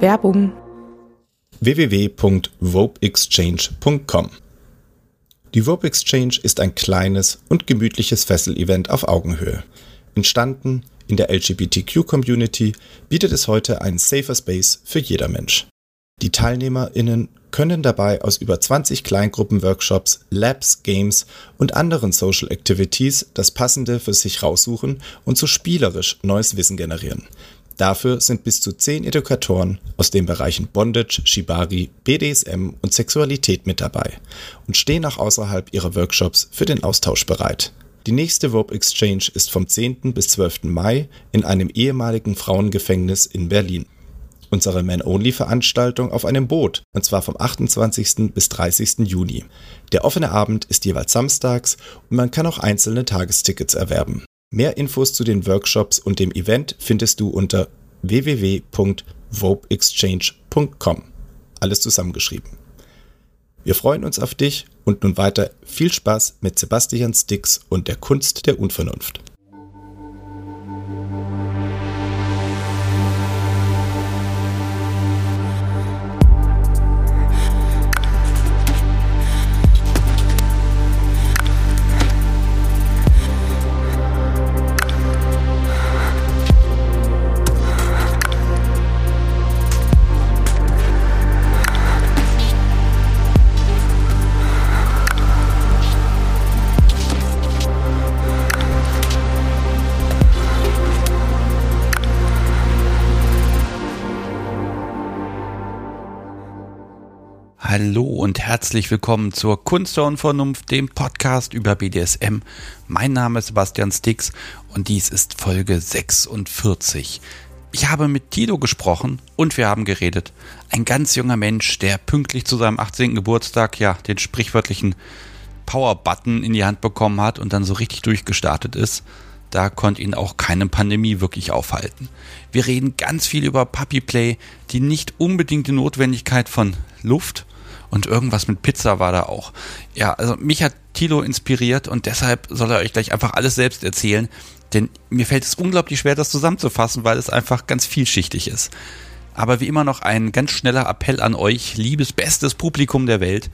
Werbung www.vopeexchange.com Die Vope Exchange ist ein kleines und gemütliches Fessel-Event auf Augenhöhe. Entstanden in der LGBTQ-Community bietet es heute einen safer Space für jeder Mensch. Die TeilnehmerInnen können dabei aus über 20 Kleingruppen-Workshops, Labs, Games und anderen Social Activities das Passende für sich raussuchen und so spielerisch neues Wissen generieren. Dafür sind bis zu 10 Edukatoren aus den Bereichen Bondage, Shibari, BDSM und Sexualität mit dabei und stehen auch außerhalb ihrer Workshops für den Austausch bereit. Die nächste Rope Exchange ist vom 10. bis 12. Mai in einem ehemaligen Frauengefängnis in Berlin unsere Man-Only-Veranstaltung auf einem Boot, und zwar vom 28. bis 30. Juni. Der offene Abend ist jeweils samstags und man kann auch einzelne Tagestickets erwerben. Mehr Infos zu den Workshops und dem Event findest du unter www.vopeexchange.com. Alles zusammengeschrieben. Wir freuen uns auf dich und nun weiter viel Spaß mit Sebastian Stix und der Kunst der Unvernunft. Hallo und herzlich willkommen zur Kunst der Unvernunft, dem Podcast über BDSM. Mein Name ist Sebastian Stix und dies ist Folge 46. Ich habe mit Tilo gesprochen und wir haben geredet. Ein ganz junger Mensch, der pünktlich zu seinem 18. Geburtstag ja den sprichwörtlichen Power-Button in die Hand bekommen hat und dann so richtig durchgestartet ist. Da konnte ihn auch keine Pandemie wirklich aufhalten. Wir reden ganz viel über Puppy Play, die nicht unbedingt die Notwendigkeit von Luft und irgendwas mit Pizza war da auch. Ja, also mich hat Tilo inspiriert und deshalb soll er euch gleich einfach alles selbst erzählen, denn mir fällt es unglaublich schwer, das zusammenzufassen, weil es einfach ganz vielschichtig ist. Aber wie immer noch ein ganz schneller Appell an euch, liebes bestes Publikum der Welt.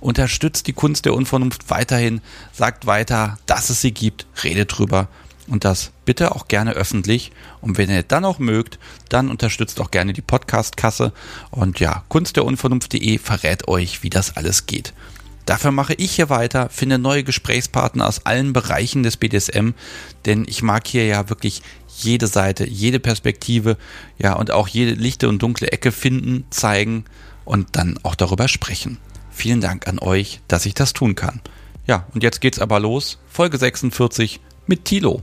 Unterstützt die Kunst der Unvernunft weiterhin, sagt weiter, dass es sie gibt, redet drüber und das bitte auch gerne öffentlich. Und wenn ihr dann auch mögt, dann unterstützt auch gerne die Podcast-Kasse. Und ja, kunstderunvernunft.de verrät euch, wie das alles geht. Dafür mache ich hier weiter, finde neue Gesprächspartner aus allen Bereichen des BDSM, denn ich mag hier ja wirklich jede Seite, jede Perspektive, ja, und auch jede lichte und dunkle Ecke finden, zeigen und dann auch darüber sprechen. Vielen Dank an euch, dass ich das tun kann. Ja, und jetzt geht's aber los. Folge 46 mit Tilo.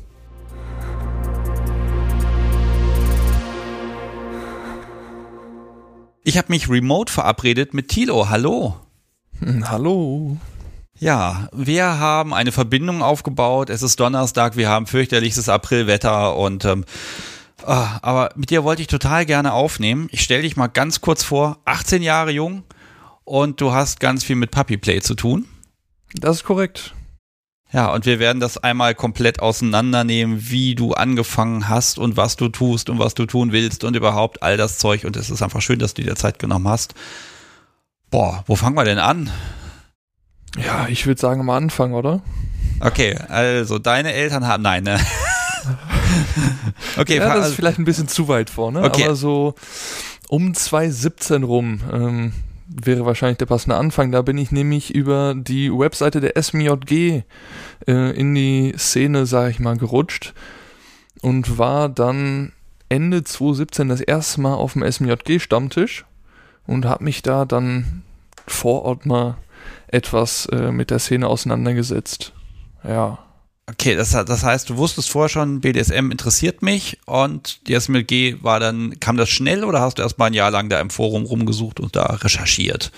Ich habe mich remote verabredet mit Tilo. Hallo. Hm, hallo. Ja, wir haben eine Verbindung aufgebaut. Es ist Donnerstag, wir haben fürchterlichstes Aprilwetter und ähm, ah, aber mit dir wollte ich total gerne aufnehmen. Ich stelle dich mal ganz kurz vor, 18 Jahre jung und du hast ganz viel mit Puppy Play zu tun. Das ist korrekt. Ja, und wir werden das einmal komplett auseinandernehmen, wie du angefangen hast und was du tust und was du tun willst und überhaupt all das Zeug. Und es ist einfach schön, dass du dir Zeit genommen hast. Boah, wo fangen wir denn an? Ja, ich würde sagen am Anfang, oder? Okay, also deine Eltern haben. Nein, ne? okay, ja, das ist vielleicht ein bisschen zu weit vor, ne? Okay. Aber so um 2017 rum. Ähm, wäre wahrscheinlich der passende Anfang. Da bin ich nämlich über die Webseite der SMJG äh, in die Szene, sage ich mal, gerutscht und war dann Ende 2017 das erste Mal auf dem SMJG-Stammtisch und habe mich da dann vor Ort mal etwas äh, mit der Szene auseinandergesetzt. Ja. Okay, das, das heißt, du wusstest vorher schon, BDSM interessiert mich und die SMLG war dann, kam das schnell oder hast du erst mal ein Jahr lang da im Forum rumgesucht und da recherchiert?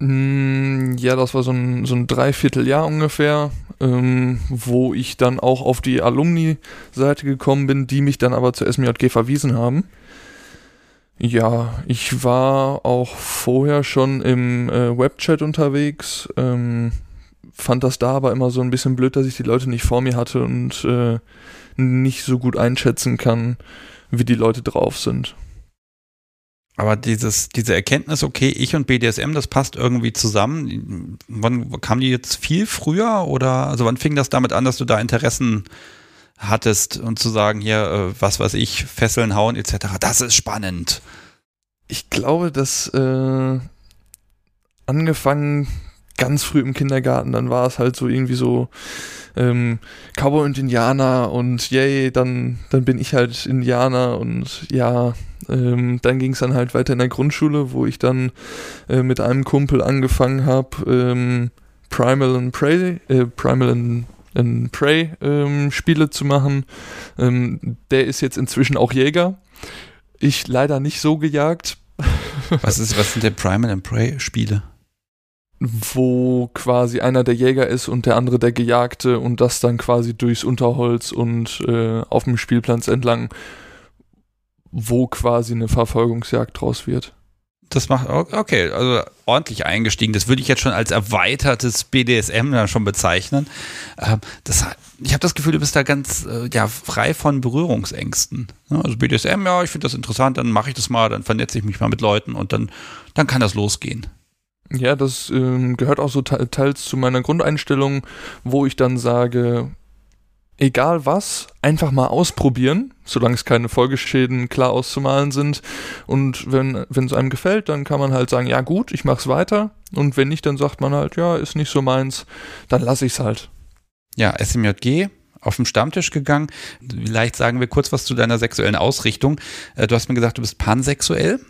Mm, ja, das war so ein, so ein Dreivierteljahr ungefähr, ähm, wo ich dann auch auf die Alumni-Seite gekommen bin, die mich dann aber zur SMJG verwiesen haben. Ja, ich war auch vorher schon im äh, Webchat unterwegs, ähm, fand das da aber immer so ein bisschen blöd, dass ich die Leute nicht vor mir hatte und äh, nicht so gut einschätzen kann, wie die Leute drauf sind. Aber dieses, diese Erkenntnis, okay, ich und BDSM, das passt irgendwie zusammen. Wann kam die jetzt viel früher oder also wann fing das damit an, dass du da Interessen hattest und zu sagen, hier, äh, was weiß ich, Fesseln hauen etc. Das ist spannend. Ich glaube, dass äh, angefangen ganz früh im Kindergarten, dann war es halt so irgendwie so ähm, Cowboy und Indianer und yay, dann, dann bin ich halt Indianer und ja, ähm, dann ging es dann halt weiter in der Grundschule, wo ich dann äh, mit einem Kumpel angefangen habe, ähm, Primal and Prey, äh, Primal and, and Prey ähm, Spiele zu machen. Ähm, der ist jetzt inzwischen auch Jäger. Ich leider nicht so gejagt. Was ist, was sind denn Primal and Prey Spiele? Wo quasi einer der Jäger ist und der andere der Gejagte und das dann quasi durchs Unterholz und äh, auf dem Spielplatz entlang, wo quasi eine Verfolgungsjagd draus wird. Das macht, okay, also ordentlich eingestiegen. Das würde ich jetzt schon als erweitertes BDSM dann schon bezeichnen. Ähm, das, ich habe das Gefühl, du bist da ganz äh, ja, frei von Berührungsängsten. Also BDSM, ja, ich finde das interessant, dann mache ich das mal, dann vernetze ich mich mal mit Leuten und dann, dann kann das losgehen. Ja, das ähm, gehört auch so te teils zu meiner Grundeinstellung, wo ich dann sage, egal was, einfach mal ausprobieren, solange es keine Folgeschäden klar auszumalen sind. Und wenn wenn es einem gefällt, dann kann man halt sagen, ja gut, ich mach's weiter. Und wenn nicht, dann sagt man halt, ja, ist nicht so meins, dann lasse ich's halt. Ja, SMJG, auf dem Stammtisch gegangen. Vielleicht sagen wir kurz was zu deiner sexuellen Ausrichtung. Äh, du hast mir gesagt, du bist pansexuell.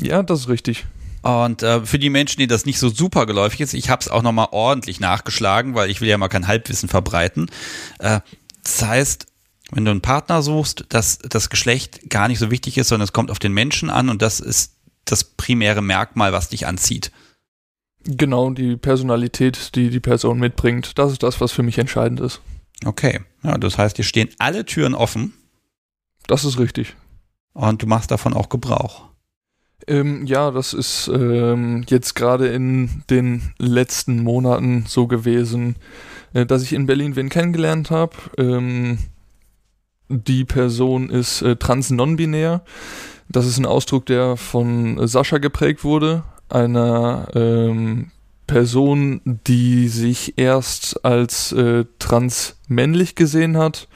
Ja, das ist richtig. Und äh, für die Menschen, denen das nicht so super geläufig ist, ich habe es auch nochmal ordentlich nachgeschlagen, weil ich will ja mal kein Halbwissen verbreiten. Äh, das heißt, wenn du einen Partner suchst, dass das Geschlecht gar nicht so wichtig ist, sondern es kommt auf den Menschen an und das ist das primäre Merkmal, was dich anzieht. Genau, die Personalität, die die Person mitbringt, das ist das, was für mich entscheidend ist. Okay, ja, das heißt, dir stehen alle Türen offen. Das ist richtig. Und du machst davon auch Gebrauch. Ähm, ja, das ist ähm, jetzt gerade in den letzten Monaten so gewesen, äh, dass ich in Berlin wen kennengelernt habe. Ähm, die Person ist äh, trans-non-binär. Das ist ein Ausdruck, der von Sascha geprägt wurde, einer ähm, Person, die sich erst als äh, trans-männlich gesehen hat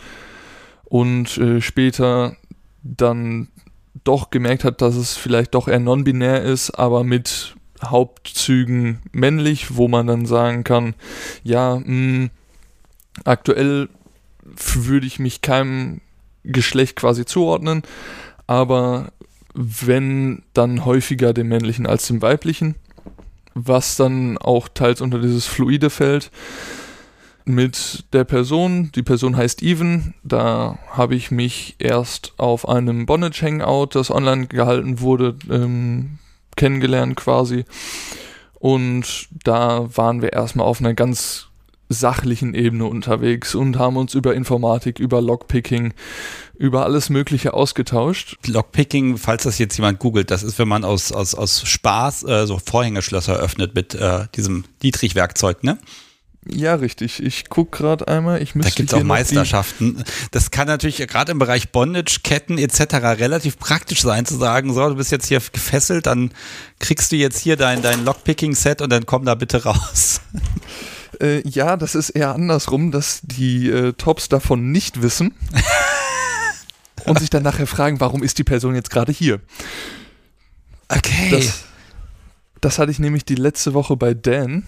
und äh, später dann doch gemerkt hat, dass es vielleicht doch eher non-binär ist, aber mit Hauptzügen männlich, wo man dann sagen kann, ja, mh, hm, aktuell würde ich mich keinem Geschlecht quasi zuordnen, aber wenn dann häufiger dem männlichen als dem weiblichen, was dann auch teils unter dieses Fluide fällt mit der Person. Die Person heißt Even. Da habe ich mich erst auf einem Bondage Hangout, das online gehalten wurde, ähm, kennengelernt quasi. Und da waren wir erstmal auf einer ganz sachlichen Ebene unterwegs und haben uns über Informatik, über Lockpicking, über alles Mögliche ausgetauscht. Lockpicking, falls das jetzt jemand googelt, das ist, wenn man aus, aus, aus Spaß äh, so Vorhängeschlösser öffnet mit äh, diesem Dietrich-Werkzeug, ne? Ja, richtig. Ich gucke gerade einmal. Ich da gibt es auch Meisterschaften. Das kann natürlich gerade im Bereich Bondage, Ketten etc. relativ praktisch sein, zu sagen, so, du bist jetzt hier gefesselt, dann kriegst du jetzt hier dein, dein Lockpicking-Set und dann komm da bitte raus. Äh, ja, das ist eher andersrum, dass die äh, Tops davon nicht wissen und sich dann nachher fragen, warum ist die Person jetzt gerade hier? Okay. Das, das hatte ich nämlich die letzte Woche bei Dan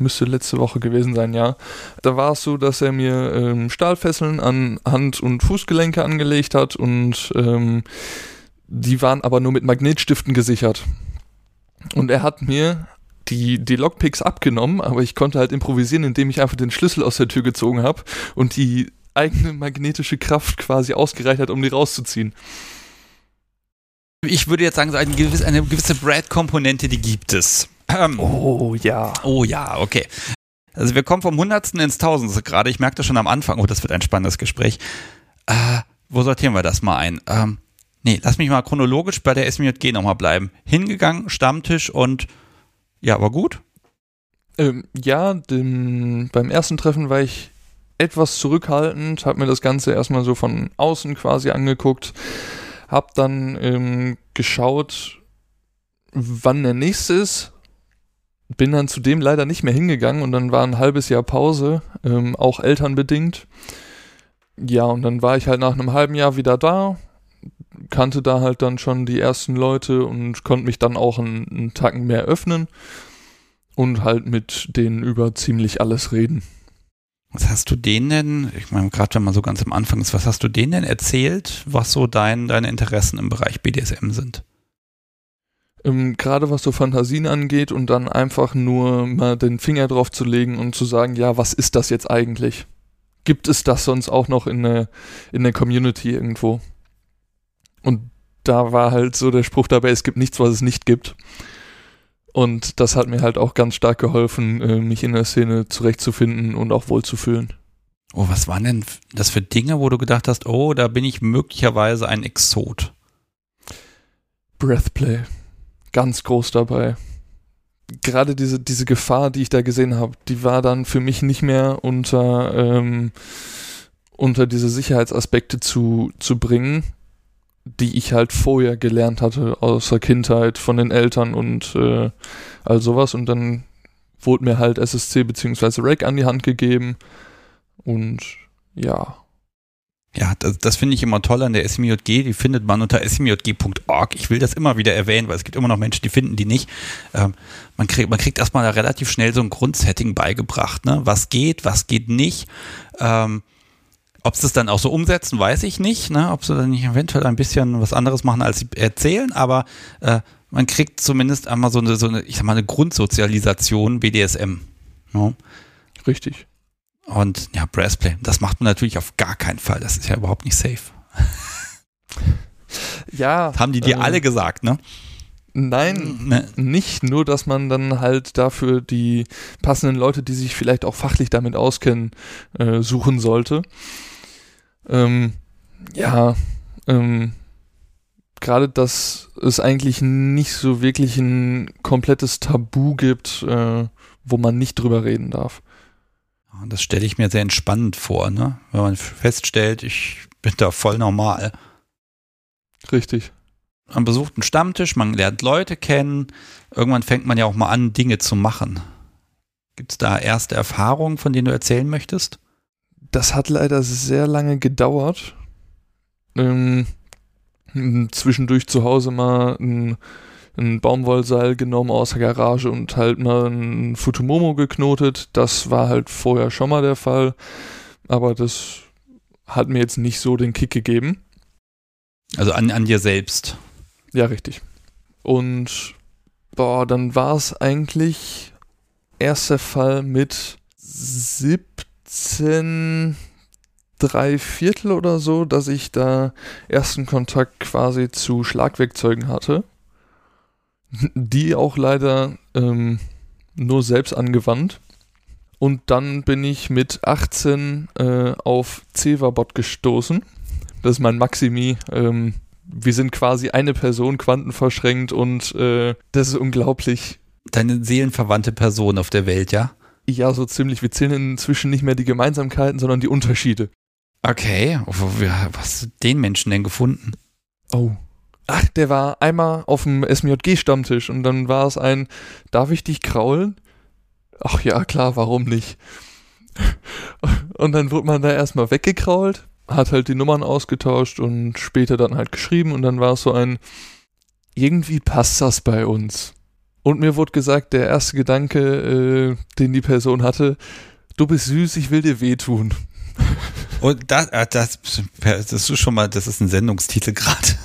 müsste letzte Woche gewesen sein, ja. Da war es so, dass er mir ähm, Stahlfesseln an Hand- und Fußgelenke angelegt hat und ähm, die waren aber nur mit Magnetstiften gesichert. Und er hat mir die, die Lockpicks abgenommen, aber ich konnte halt improvisieren, indem ich einfach den Schlüssel aus der Tür gezogen habe und die eigene magnetische Kraft quasi ausgereicht hat, um die rauszuziehen. Ich würde jetzt sagen, so eine gewisse, eine gewisse Brad-Komponente, die gibt es. Oh ja. Oh ja, okay. Also wir kommen vom Hundertsten ins Tausendste gerade. Ich merke das schon am Anfang. Oh, das wird ein spannendes Gespräch. Äh, wo sortieren wir das mal ein? Ähm, nee, lass mich mal chronologisch bei der SMJG nochmal bleiben. Hingegangen, Stammtisch und ja, war gut? Ähm, ja, dem, beim ersten Treffen war ich etwas zurückhaltend, habe mir das Ganze erstmal so von außen quasi angeguckt, hab dann ähm, geschaut, wann der nächste ist. Bin dann zu dem leider nicht mehr hingegangen und dann war ein halbes Jahr Pause, ähm, auch elternbedingt. Ja, und dann war ich halt nach einem halben Jahr wieder da, kannte da halt dann schon die ersten Leute und konnte mich dann auch einen, einen Tacken mehr öffnen und halt mit denen über ziemlich alles reden. Was hast du denen denn, ich meine, gerade wenn man so ganz am Anfang ist, was hast du denen denn erzählt, was so dein, deine Interessen im Bereich BDSM sind? Ähm, gerade was so Fantasien angeht und dann einfach nur mal den Finger drauf zu legen und zu sagen, ja, was ist das jetzt eigentlich? Gibt es das sonst auch noch in der, in der Community irgendwo? Und da war halt so der Spruch dabei, es gibt nichts, was es nicht gibt. Und das hat mir halt auch ganz stark geholfen, äh, mich in der Szene zurechtzufinden und auch wohlzufühlen. Oh, was waren denn das für Dinge, wo du gedacht hast, oh, da bin ich möglicherweise ein Exot? Breathplay. Ganz groß dabei. Gerade diese, diese Gefahr, die ich da gesehen habe, die war dann für mich nicht mehr unter, ähm, unter diese Sicherheitsaspekte zu, zu bringen, die ich halt vorher gelernt hatte aus der Kindheit von den Eltern und äh, all sowas. Und dann wurde mir halt SSC bzw. REC an die Hand gegeben. Und ja. Ja, das, das finde ich immer toll an der SMJG. Die findet man unter smjg.org. Ich will das immer wieder erwähnen, weil es gibt immer noch Menschen, die finden die nicht. Ähm, man, kriegt, man kriegt erstmal relativ schnell so ein Grundsetting beigebracht. Ne? Was geht, was geht nicht. Ähm, ob sie es dann auch so umsetzen, weiß ich nicht. Ne? Ob sie dann nicht eventuell ein bisschen was anderes machen, als sie erzählen, aber äh, man kriegt zumindest einmal so eine, so eine, ich sag mal, eine Grundsozialisation BDSM. Ja. Richtig. Und ja, Brassplay, das macht man natürlich auf gar keinen Fall. Das ist ja überhaupt nicht safe. ja. Das haben die dir äh, alle gesagt, ne? Nein, ne. nicht nur, dass man dann halt dafür die passenden Leute, die sich vielleicht auch fachlich damit auskennen, äh, suchen sollte. Ähm, ja, ähm, gerade, dass es eigentlich nicht so wirklich ein komplettes Tabu gibt, äh, wo man nicht drüber reden darf. Das stelle ich mir sehr entspannend vor, ne? Wenn man feststellt, ich bin da voll normal. Richtig. Man besucht einen Stammtisch, man lernt Leute kennen. Irgendwann fängt man ja auch mal an, Dinge zu machen. Gibt es da erste Erfahrungen, von denen du erzählen möchtest? Das hat leider sehr lange gedauert. Ähm, zwischendurch zu Hause mal ein, ein Baumwollseil genommen aus der Garage und halt mal ein Futumomo geknotet. Das war halt vorher schon mal der Fall. Aber das hat mir jetzt nicht so den Kick gegeben. Also an, an dir selbst. Ja, richtig. Und boah, dann war es eigentlich erster Fall mit 17 drei Viertel oder so, dass ich da ersten Kontakt quasi zu Schlagwerkzeugen hatte, die auch leider ähm, nur selbst angewandt. Und dann bin ich mit 18 äh, auf Cevabot gestoßen. Das ist mein Maximi. Ähm, wir sind quasi eine Person quantenverschränkt und äh, das ist unglaublich. Deine seelenverwandte Person auf der Welt, ja? Ja, so ziemlich. Wir zählen inzwischen nicht mehr die Gemeinsamkeiten, sondern die Unterschiede. Okay, was hast du den Menschen denn gefunden? Oh. Ach, der war einmal auf dem SMJG-Stammtisch und dann war es ein, darf ich dich kraulen? Ach ja, klar, warum nicht? Und dann wurde man da erstmal weggekrault, hat halt die Nummern ausgetauscht und später dann halt geschrieben und dann war es so ein, irgendwie passt das bei uns. Und mir wurde gesagt, der erste Gedanke, äh, den die Person hatte, du bist süß, ich will dir wehtun. Und das, äh, das, das ist schon mal, das ist ein Sendungstitel gerade.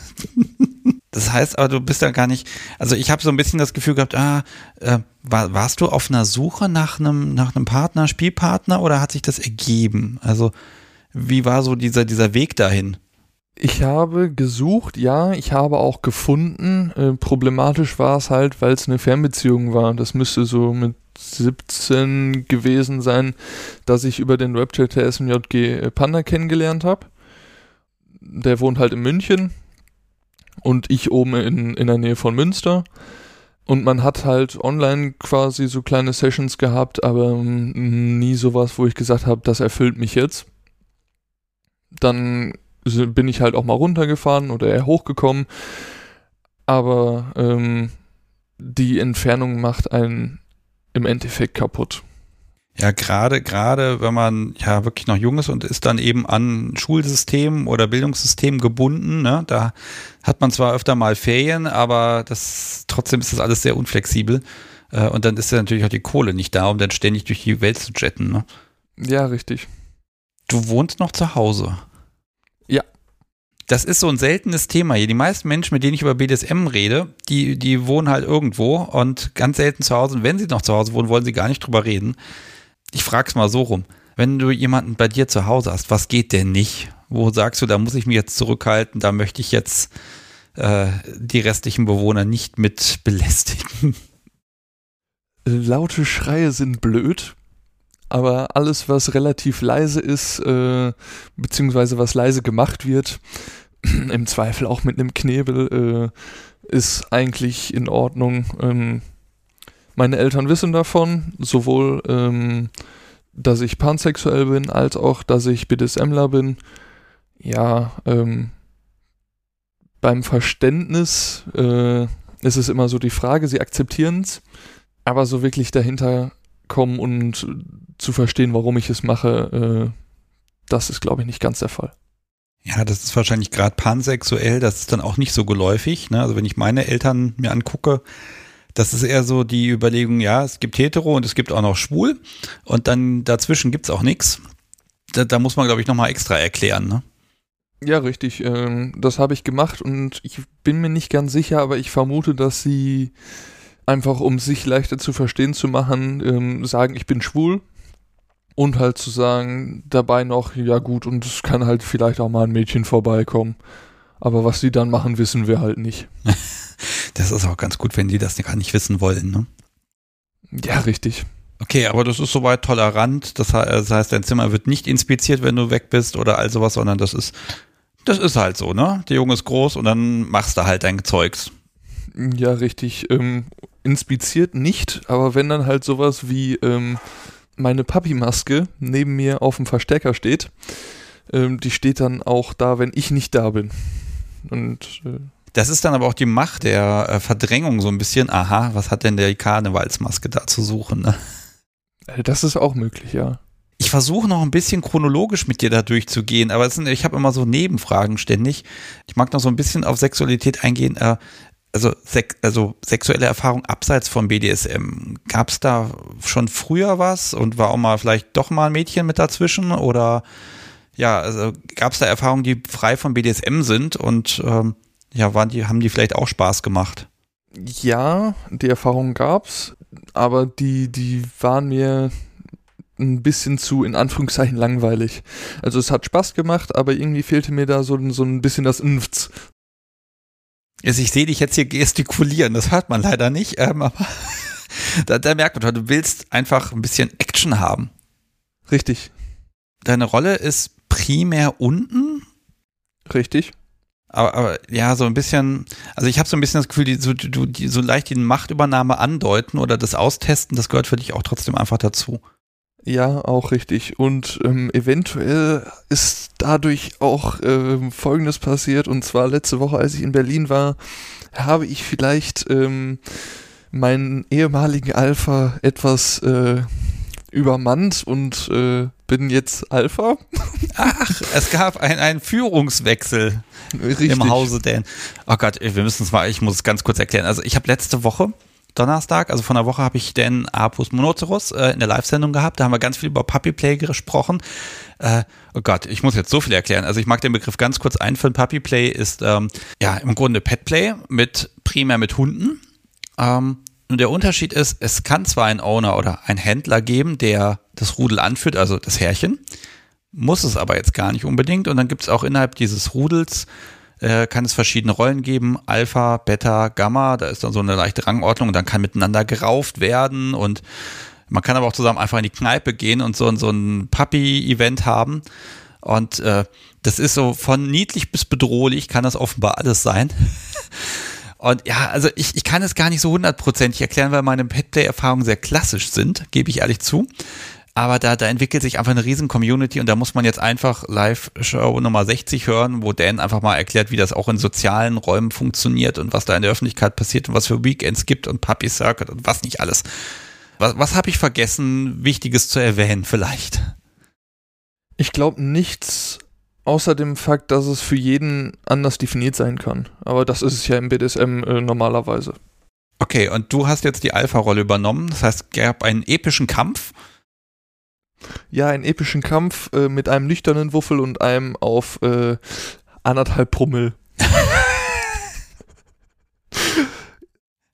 Das heißt aber, du bist da gar nicht, also ich habe so ein bisschen das Gefühl gehabt, ah, äh, war, warst du auf einer Suche nach einem, nach einem Partner, Spielpartner oder hat sich das ergeben? Also wie war so dieser, dieser Weg dahin? Ich habe gesucht, ja, ich habe auch gefunden. Äh, problematisch war es halt, weil es eine Fernbeziehung war. Das müsste so mit 17 gewesen sein, dass ich über den Webchat der SMJG Panda kennengelernt habe. Der wohnt halt in München und ich oben in, in der Nähe von Münster. Und man hat halt online quasi so kleine Sessions gehabt, aber ähm, nie sowas, wo ich gesagt habe, das erfüllt mich jetzt dann bin ich halt auch mal runtergefahren oder eher hochgekommen. aber ähm, die Entfernung macht einen im Endeffekt kaputt. Ja, gerade, gerade wenn man ja wirklich noch jung ist und ist dann eben an Schulsystem oder Bildungssystem gebunden, ne, da hat man zwar öfter mal Ferien, aber das, trotzdem ist das alles sehr unflexibel. Äh, und dann ist ja natürlich auch die Kohle nicht da, um dann ständig durch die Welt zu jetten, ne? Ja, richtig. Du wohnst noch zu Hause. Ja. Das ist so ein seltenes Thema hier. Die meisten Menschen, mit denen ich über BDSM rede, die, die wohnen halt irgendwo und ganz selten zu Hause. Und wenn sie noch zu Hause wohnen, wollen sie gar nicht drüber reden ich frag's mal so rum. Wenn du jemanden bei dir zu Hause hast, was geht denn nicht? Wo sagst du, da muss ich mich jetzt zurückhalten, da möchte ich jetzt äh, die restlichen Bewohner nicht mit belästigen? Laute Schreie sind blöd, aber alles, was relativ leise ist, äh, beziehungsweise was leise gemacht wird, im Zweifel auch mit einem Knebel, äh, ist eigentlich in Ordnung. Ähm, meine Eltern wissen davon, sowohl, ähm, dass ich pansexuell bin, als auch, dass ich BDSMler bin. Ja, ähm, beim Verständnis äh, ist es immer so die Frage, sie akzeptieren es, aber so wirklich dahinter kommen und zu verstehen, warum ich es mache, äh, das ist, glaube ich, nicht ganz der Fall. Ja, das ist wahrscheinlich gerade pansexuell, das ist dann auch nicht so geläufig. Ne? Also wenn ich meine Eltern mir angucke, das ist eher so die Überlegung, ja, es gibt hetero und es gibt auch noch schwul und dann dazwischen gibt es auch nichts. Da, da, muss man, glaube ich, nochmal extra erklären, ne? Ja, richtig. Ähm, das habe ich gemacht und ich bin mir nicht ganz sicher, aber ich vermute, dass sie einfach, um sich leichter zu verstehen zu machen, ähm, sagen, ich bin schwul und halt zu sagen dabei noch, ja gut, und es kann halt vielleicht auch mal ein Mädchen vorbeikommen. Aber was sie dann machen, wissen wir halt nicht. Das ist auch ganz gut, wenn die das gar nicht wissen wollen, ne? Ja, richtig. Okay, aber das ist soweit tolerant. Das heißt, dein Zimmer wird nicht inspiziert, wenn du weg bist oder all sowas, sondern das ist, das ist halt so, ne? Der Junge ist groß und dann machst du halt dein Zeugs. Ja, richtig. Ähm, inspiziert nicht, aber wenn dann halt sowas wie ähm, meine Papi-Maske neben mir auf dem Verstärker steht, ähm, die steht dann auch da, wenn ich nicht da bin. Und äh, das ist dann aber auch die Macht der äh, Verdrängung so ein bisschen. Aha, was hat denn der Karnevalsmaske da zu suchen? Ne? Äh, das ist auch möglich, ja. Ich versuche noch ein bisschen chronologisch mit dir da durchzugehen, aber sind, ich habe immer so Nebenfragen ständig. Ich mag noch so ein bisschen auf Sexualität eingehen. Äh, also, sek also sexuelle Erfahrung abseits vom BDSM. Gab es da schon früher was und war auch mal vielleicht doch mal ein Mädchen mit dazwischen? Oder ja, also gab es da Erfahrungen, die frei vom BDSM sind und ähm, ja, waren die, haben die vielleicht auch Spaß gemacht? Ja, die Erfahrung gab's, aber die, die waren mir ein bisschen zu, in Anführungszeichen, langweilig. Also es hat Spaß gemacht, aber irgendwie fehlte mir da so, so ein bisschen das Impfz. Also ich sehe dich jetzt hier gestikulieren, das hört man leider nicht, ähm, aber da, da merkt man, du willst einfach ein bisschen Action haben. Richtig. Deine Rolle ist primär unten? Richtig aber, aber ja, so ein bisschen, also ich habe so ein bisschen das Gefühl, die, so, die, so leicht die Machtübernahme andeuten oder das Austesten, das gehört für dich auch trotzdem einfach dazu. Ja, auch richtig. Und ähm, eventuell ist dadurch auch ähm, Folgendes passiert. Und zwar letzte Woche, als ich in Berlin war, habe ich vielleicht ähm, meinen ehemaligen Alpha etwas äh, übermannt und äh, bin jetzt Alpha. Ach, es gab einen Führungswechsel Richtig. im Hause Dan. Oh Gott, wir müssen es mal, ich muss es ganz kurz erklären. Also ich habe letzte Woche Donnerstag, also von der Woche habe ich Dan Apus Monoceros äh, in der Live-Sendung gehabt. Da haben wir ganz viel über Puppy Play gesprochen. Äh, oh Gott, ich muss jetzt so viel erklären. Also ich mag den Begriff ganz kurz einführen. Puppy Play ist ähm, ja im Grunde Pet Play mit primär mit Hunden. Ähm, und der Unterschied ist, es kann zwar einen Owner oder einen Händler geben, der das Rudel anführt, also das Herrchen, muss es aber jetzt gar nicht unbedingt. Und dann gibt es auch innerhalb dieses Rudels, äh, kann es verschiedene Rollen geben, Alpha, Beta, Gamma, da ist dann so eine leichte Rangordnung und dann kann miteinander gerauft werden und man kann aber auch zusammen einfach in die Kneipe gehen und so, so ein Puppy-Event haben. Und äh, das ist so von niedlich bis bedrohlich, kann das offenbar alles sein. Und ja, also ich, ich kann es gar nicht so hundertprozentig erklären, weil meine Petplay-Erfahrungen sehr klassisch sind, gebe ich ehrlich zu. Aber da, da entwickelt sich einfach eine riesen Community und da muss man jetzt einfach Live-Show Nummer 60 hören, wo Dan einfach mal erklärt, wie das auch in sozialen Räumen funktioniert und was da in der Öffentlichkeit passiert und was für Weekends gibt und Puppy Circuit und was nicht alles. Was, was habe ich vergessen, Wichtiges zu erwähnen vielleicht? Ich glaube nichts außer dem Fakt, dass es für jeden anders definiert sein kann. Aber das ist es ja im BDSM äh, normalerweise. Okay, und du hast jetzt die Alpha-Rolle übernommen. Das heißt, es gab einen epischen Kampf. Ja, einen epischen Kampf äh, mit einem nüchternen Wuffel und einem auf äh, anderthalb Promille.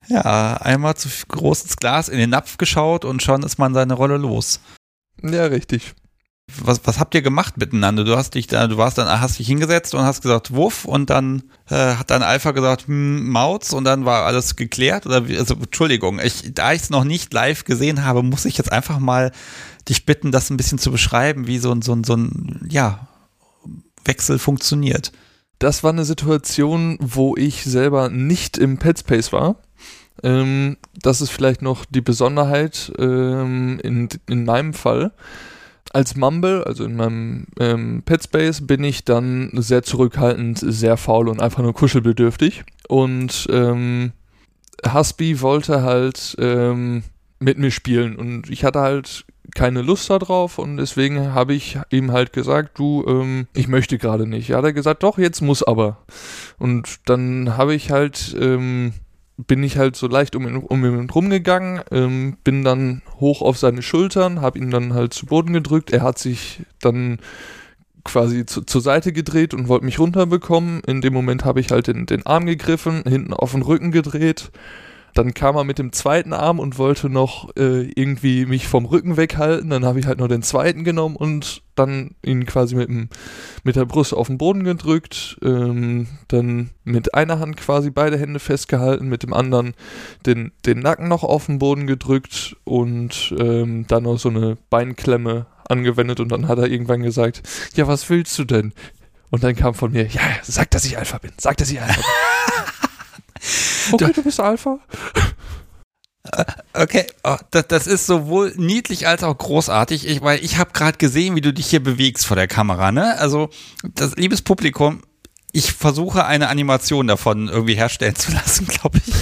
ja, einmal zu groß ins Glas in den Napf geschaut und schon ist man seine Rolle los. Ja, richtig was, was habt ihr gemacht miteinander? Du hast dich da, du warst dann, hast dich hingesetzt und hast gesagt, Wuff, und dann äh, hat dann Alpha gesagt, hm, Mauz, und dann war alles geklärt? Oder wie, also, Entschuldigung, ich, da ich es noch nicht live gesehen habe, muss ich jetzt einfach mal dich bitten, das ein bisschen zu beschreiben, wie so ein, so ein, so ein, ja, Wechsel funktioniert. Das war eine Situation, wo ich selber nicht im Petspace war. Ähm, das ist vielleicht noch die Besonderheit ähm, in, in meinem Fall als Mumble, also in meinem ähm, Petspace, bin ich dann sehr zurückhaltend, sehr faul und einfach nur kuschelbedürftig. Und ähm, Husby wollte halt ähm, mit mir spielen und ich hatte halt keine Lust darauf und deswegen habe ich ihm halt gesagt, du, ähm, ich möchte gerade nicht. Er hat gesagt, doch, jetzt muss aber. Und dann habe ich halt ähm, bin ich halt so leicht um ihn, um ihn rumgegangen, ähm, bin dann hoch auf seine Schultern, habe ihn dann halt zu Boden gedrückt. Er hat sich dann quasi zu, zur Seite gedreht und wollte mich runterbekommen. In dem Moment habe ich halt den, den Arm gegriffen, hinten auf den Rücken gedreht dann kam er mit dem zweiten Arm und wollte noch äh, irgendwie mich vom Rücken weghalten. Dann habe ich halt nur den zweiten genommen und dann ihn quasi mit, dem, mit der Brust auf den Boden gedrückt. Ähm, dann mit einer Hand quasi beide Hände festgehalten, mit dem anderen den, den Nacken noch auf den Boden gedrückt und ähm, dann noch so eine Beinklemme angewendet. Und dann hat er irgendwann gesagt: Ja, was willst du denn? Und dann kam von mir: Ja, sag, dass ich Alpha bin. Sag, dass ich Alpha bin. Okay, du bist Alpha. Äh, okay, oh, das, das, ist sowohl niedlich als auch großartig, ich, weil ich habe gerade gesehen, wie du dich hier bewegst vor der Kamera. Ne? Also, das liebes Publikum, ich versuche eine Animation davon irgendwie herstellen zu lassen, glaube ich.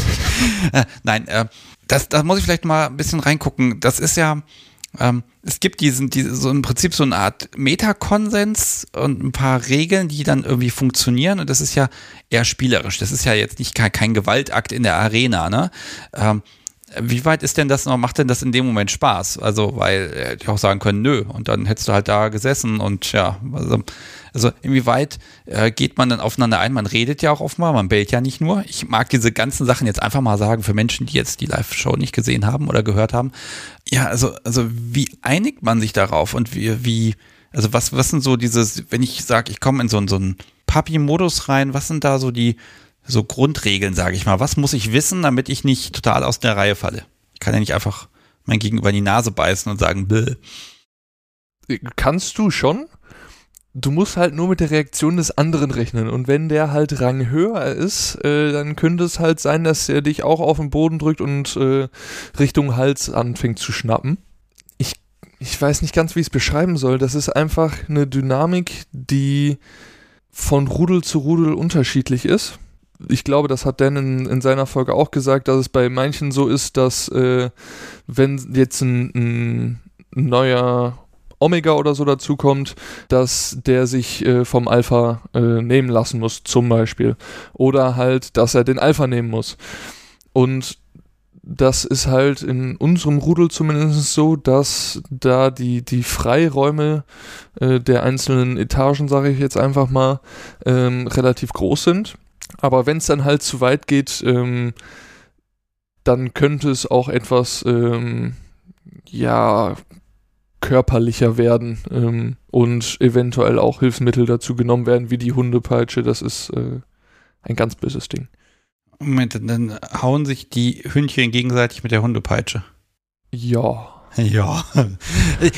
äh, nein, äh, das, da muss ich vielleicht mal ein bisschen reingucken. Das ist ja, ähm, es gibt diesen, diese, so im Prinzip so eine Art Metakonsens und ein paar Regeln, die dann irgendwie funktionieren und das ist ja eher spielerisch. Das ist ja jetzt nicht kein, kein Gewaltakt in der Arena, ne? Ähm, wie weit ist denn das noch, macht denn das in dem Moment Spaß? Also, weil hätte ich auch sagen können, nö, und dann hättest du halt da gesessen und ja, also, also inwieweit äh, geht man dann aufeinander ein? Man redet ja auch oftmal, man bellt ja nicht nur. Ich mag diese ganzen Sachen jetzt einfach mal sagen für Menschen, die jetzt die Live-Show nicht gesehen haben oder gehört haben. Ja, also, also wie einigt man sich darauf und wie, wie also was, was sind so dieses, wenn ich sage, ich komme in so, so einen Papi-Modus rein, was sind da so die so Grundregeln, sage ich mal. Was muss ich wissen, damit ich nicht total aus der Reihe falle? Ich kann ja nicht einfach mein Gegenüber in die Nase beißen und sagen, Bäh. Kannst du schon? Du musst halt nur mit der Reaktion des anderen rechnen. Und wenn der halt Rang höher ist, äh, dann könnte es halt sein, dass er dich auch auf den Boden drückt und äh, Richtung Hals anfängt zu schnappen. Ich, ich weiß nicht ganz, wie ich es beschreiben soll. Das ist einfach eine Dynamik, die von Rudel zu Rudel unterschiedlich ist ich glaube, das hat Dan in, in, seiner Folge auch gesagt, dass es bei manchen so ist, dass äh, wenn jetzt ein, ein, neuer Omega oder so dazukommt, dass der sich äh, vom Alpha äh, nehmen lassen muss, zum Beispiel. Oder halt, dass er den Alpha nehmen muss. Und das ist halt in unserem Rudel zumindest so, dass da die, die Freiräume äh, der einzelnen Etagen, sage ich jetzt einfach mal, ähm, relativ groß sind aber wenn es dann halt zu weit geht, ähm, dann könnte es auch etwas, ähm, ja, körperlicher werden ähm, und eventuell auch Hilfsmittel dazu genommen werden, wie die Hundepeitsche. Das ist äh, ein ganz böses Ding. Moment, dann hauen sich die Hündchen gegenseitig mit der Hundepeitsche. Ja. Ja.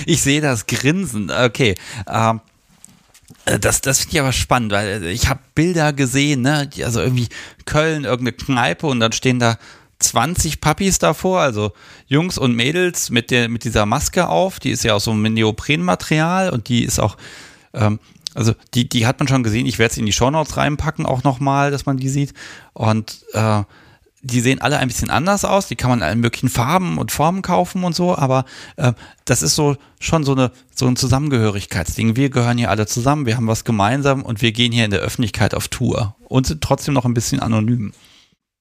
Ich sehe das Grinsen. Okay. Ähm, äh, das, das finde ich aber spannend, weil äh, ich habe Bilder gesehen, ne, also irgendwie Köln, irgendeine Kneipe und dann stehen da 20 Puppies davor, also Jungs und Mädels mit, der, mit dieser Maske auf. Die ist ja aus so einem Neoprenmaterial und die ist auch, ähm, also die, die hat man schon gesehen. Ich werde sie in die Shownotes reinpacken auch nochmal, dass man die sieht. Und äh, die sehen alle ein bisschen anders aus, die kann man in allen möglichen Farben und Formen kaufen und so, aber äh, das ist so schon so, eine, so ein Zusammengehörigkeitsding. Wir gehören hier alle zusammen, wir haben was gemeinsam und wir gehen hier in der Öffentlichkeit auf Tour und sind trotzdem noch ein bisschen anonym.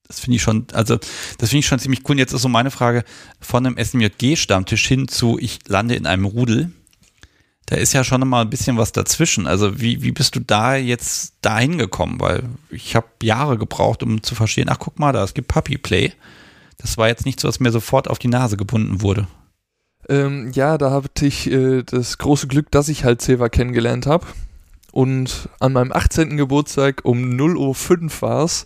Das finde ich schon, also das finde ich schon ziemlich cool. Jetzt ist so meine Frage von einem SMJG-Stammtisch hin zu, ich lande in einem Rudel da ist ja schon mal ein bisschen was dazwischen. Also wie, wie bist du da jetzt dahin gekommen? Weil ich habe Jahre gebraucht, um zu verstehen, ach guck mal, da es gibt Puppy Play. Das war jetzt nicht so, dass mir sofort auf die Nase gebunden wurde. Ähm, ja, da hatte ich äh, das große Glück, dass ich halt Seva kennengelernt habe. Und an meinem 18. Geburtstag um 0.05 Uhr war es,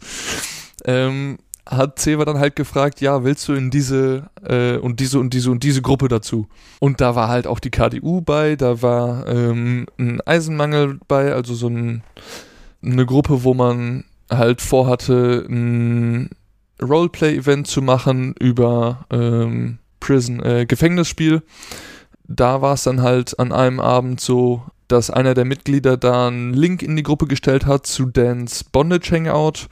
ähm, hat Zewa dann halt gefragt, ja, willst du in diese äh, und diese und diese und diese Gruppe dazu? Und da war halt auch die KDU bei, da war ähm, ein Eisenmangel bei, also so ein, eine Gruppe, wo man halt vorhatte, ein Roleplay-Event zu machen über ähm, Prison, äh, Gefängnisspiel. Da war es dann halt an einem Abend so, dass einer der Mitglieder da einen Link in die Gruppe gestellt hat zu Dans Bondage Hangout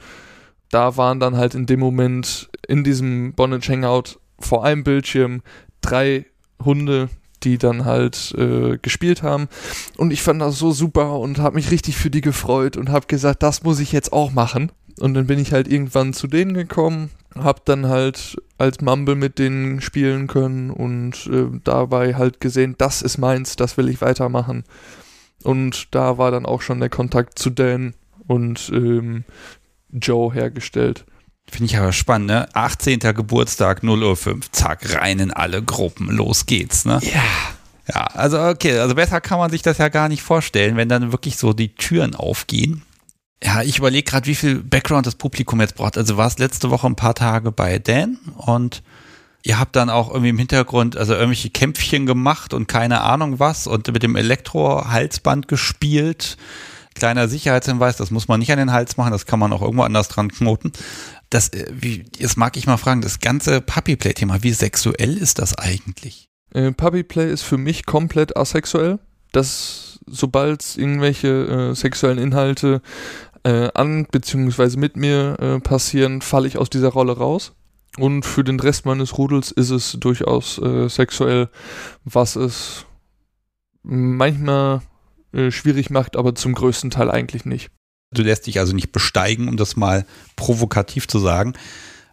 da waren dann halt in dem Moment in diesem Bondage Hangout vor einem Bildschirm drei Hunde, die dann halt äh, gespielt haben. Und ich fand das so super und habe mich richtig für die gefreut und habe gesagt, das muss ich jetzt auch machen. Und dann bin ich halt irgendwann zu denen gekommen, habe dann halt als Mumble mit denen spielen können und äh, dabei halt gesehen, das ist meins, das will ich weitermachen. Und da war dann auch schon der Kontakt zu Dan und ähm, Joe hergestellt. Finde ich aber spannend, ne? 18. Geburtstag, 0.05 Uhr, zack, rein in alle Gruppen, los geht's, ne? Ja. Ja, also okay, also besser kann man sich das ja gar nicht vorstellen, wenn dann wirklich so die Türen aufgehen. Ja, ich überlege gerade, wie viel Background das Publikum jetzt braucht. Also war es letzte Woche ein paar Tage bei Dan und ihr habt dann auch irgendwie im Hintergrund also irgendwelche Kämpfchen gemacht und keine Ahnung was und mit dem Elektro-Halsband gespielt kleiner Sicherheitshinweis, das muss man nicht an den Hals machen, das kann man auch irgendwo anders dran knoten. Das, äh, wie, jetzt mag ich mal fragen, das ganze Puppyplay-Thema, wie sexuell ist das eigentlich? Äh, Puppyplay ist für mich komplett asexuell. Das, sobald irgendwelche äh, sexuellen Inhalte äh, an bzw. mit mir äh, passieren, falle ich aus dieser Rolle raus. Und für den Rest meines Rudels ist es durchaus äh, sexuell, was es manchmal äh, schwierig macht, aber zum größten Teil eigentlich nicht. Du lässt dich also nicht besteigen, um das mal provokativ zu sagen.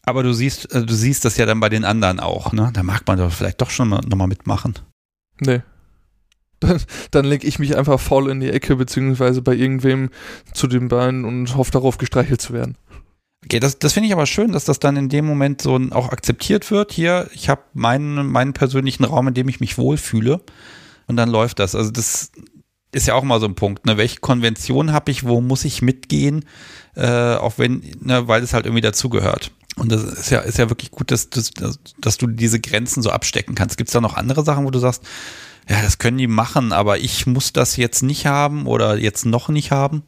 Aber du siehst, äh, du siehst das ja dann bei den anderen auch, ne? Da mag man doch vielleicht doch schon nochmal mitmachen. Nee. Dann, dann lege ich mich einfach faul in die Ecke, beziehungsweise bei irgendwem zu den Beinen und hoffe darauf, gestreichelt zu werden. Okay, das, das finde ich aber schön, dass das dann in dem Moment so auch akzeptiert wird. Hier, ich habe meinen, meinen persönlichen Raum, in dem ich mich wohlfühle. Und dann läuft das. Also das, ist ja auch mal so ein Punkt, ne? Welche Konvention habe ich, wo muss ich mitgehen, äh, auch wenn, ne, weil es halt irgendwie dazugehört. Und das ist ja, ist ja wirklich gut, dass, dass, dass du diese Grenzen so abstecken kannst. Gibt es da noch andere Sachen, wo du sagst, ja, das können die machen, aber ich muss das jetzt nicht haben oder jetzt noch nicht haben?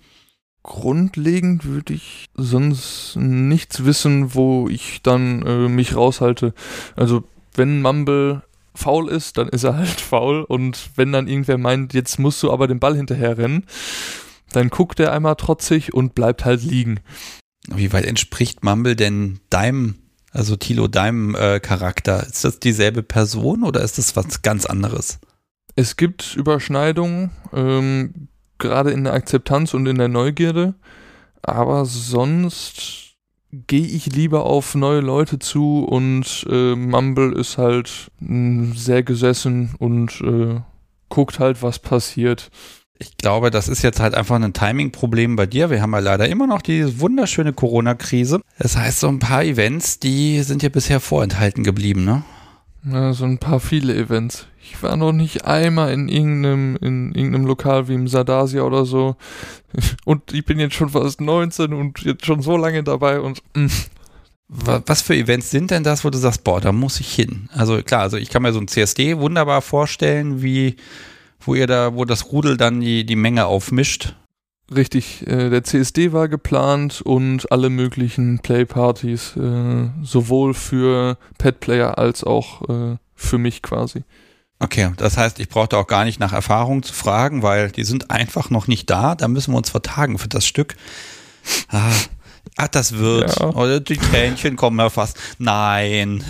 Grundlegend würde ich sonst nichts wissen, wo ich dann äh, mich raushalte. Also wenn Mumble faul ist, dann ist er halt faul. Und wenn dann irgendwer meint, jetzt musst du aber den Ball hinterher rennen, dann guckt er einmal trotzig und bleibt halt liegen. Wie weit entspricht Mumble denn deinem, also Tilo, deinem äh, Charakter? Ist das dieselbe Person oder ist das was ganz anderes? Es gibt Überschneidungen, ähm, gerade in der Akzeptanz und in der Neugierde, aber sonst gehe ich lieber auf neue Leute zu und äh, Mumble ist halt mh, sehr gesessen und äh, guckt halt, was passiert. Ich glaube, das ist jetzt halt einfach ein Timing-Problem bei dir. Wir haben ja leider immer noch die wunderschöne Corona-Krise. Das heißt, so ein paar Events, die sind ja bisher vorenthalten geblieben, ne? Ja, so ein paar viele Events. Ich war noch nicht einmal in irgendeinem, in irgendeinem Lokal wie im Sardasia oder so. Und ich bin jetzt schon fast 19 und jetzt schon so lange dabei und. Mh. Mm. Was für Events sind denn das, wo du sagst, boah, da muss ich hin? Also klar, also ich kann mir so ein CSD wunderbar vorstellen, wie, wo ihr da, wo das Rudel dann die, die Menge aufmischt. Richtig, äh, der CSD war geplant und alle möglichen Playpartys, äh, sowohl für Pet-Player als auch äh, für mich quasi. Okay, das heißt, ich brauchte auch gar nicht nach Erfahrung zu fragen, weil die sind einfach noch nicht da. Da müssen wir uns vertagen für das Stück. Ah, ach, das wird. Ja. Oder die Tränchen kommen ja fast. Nein.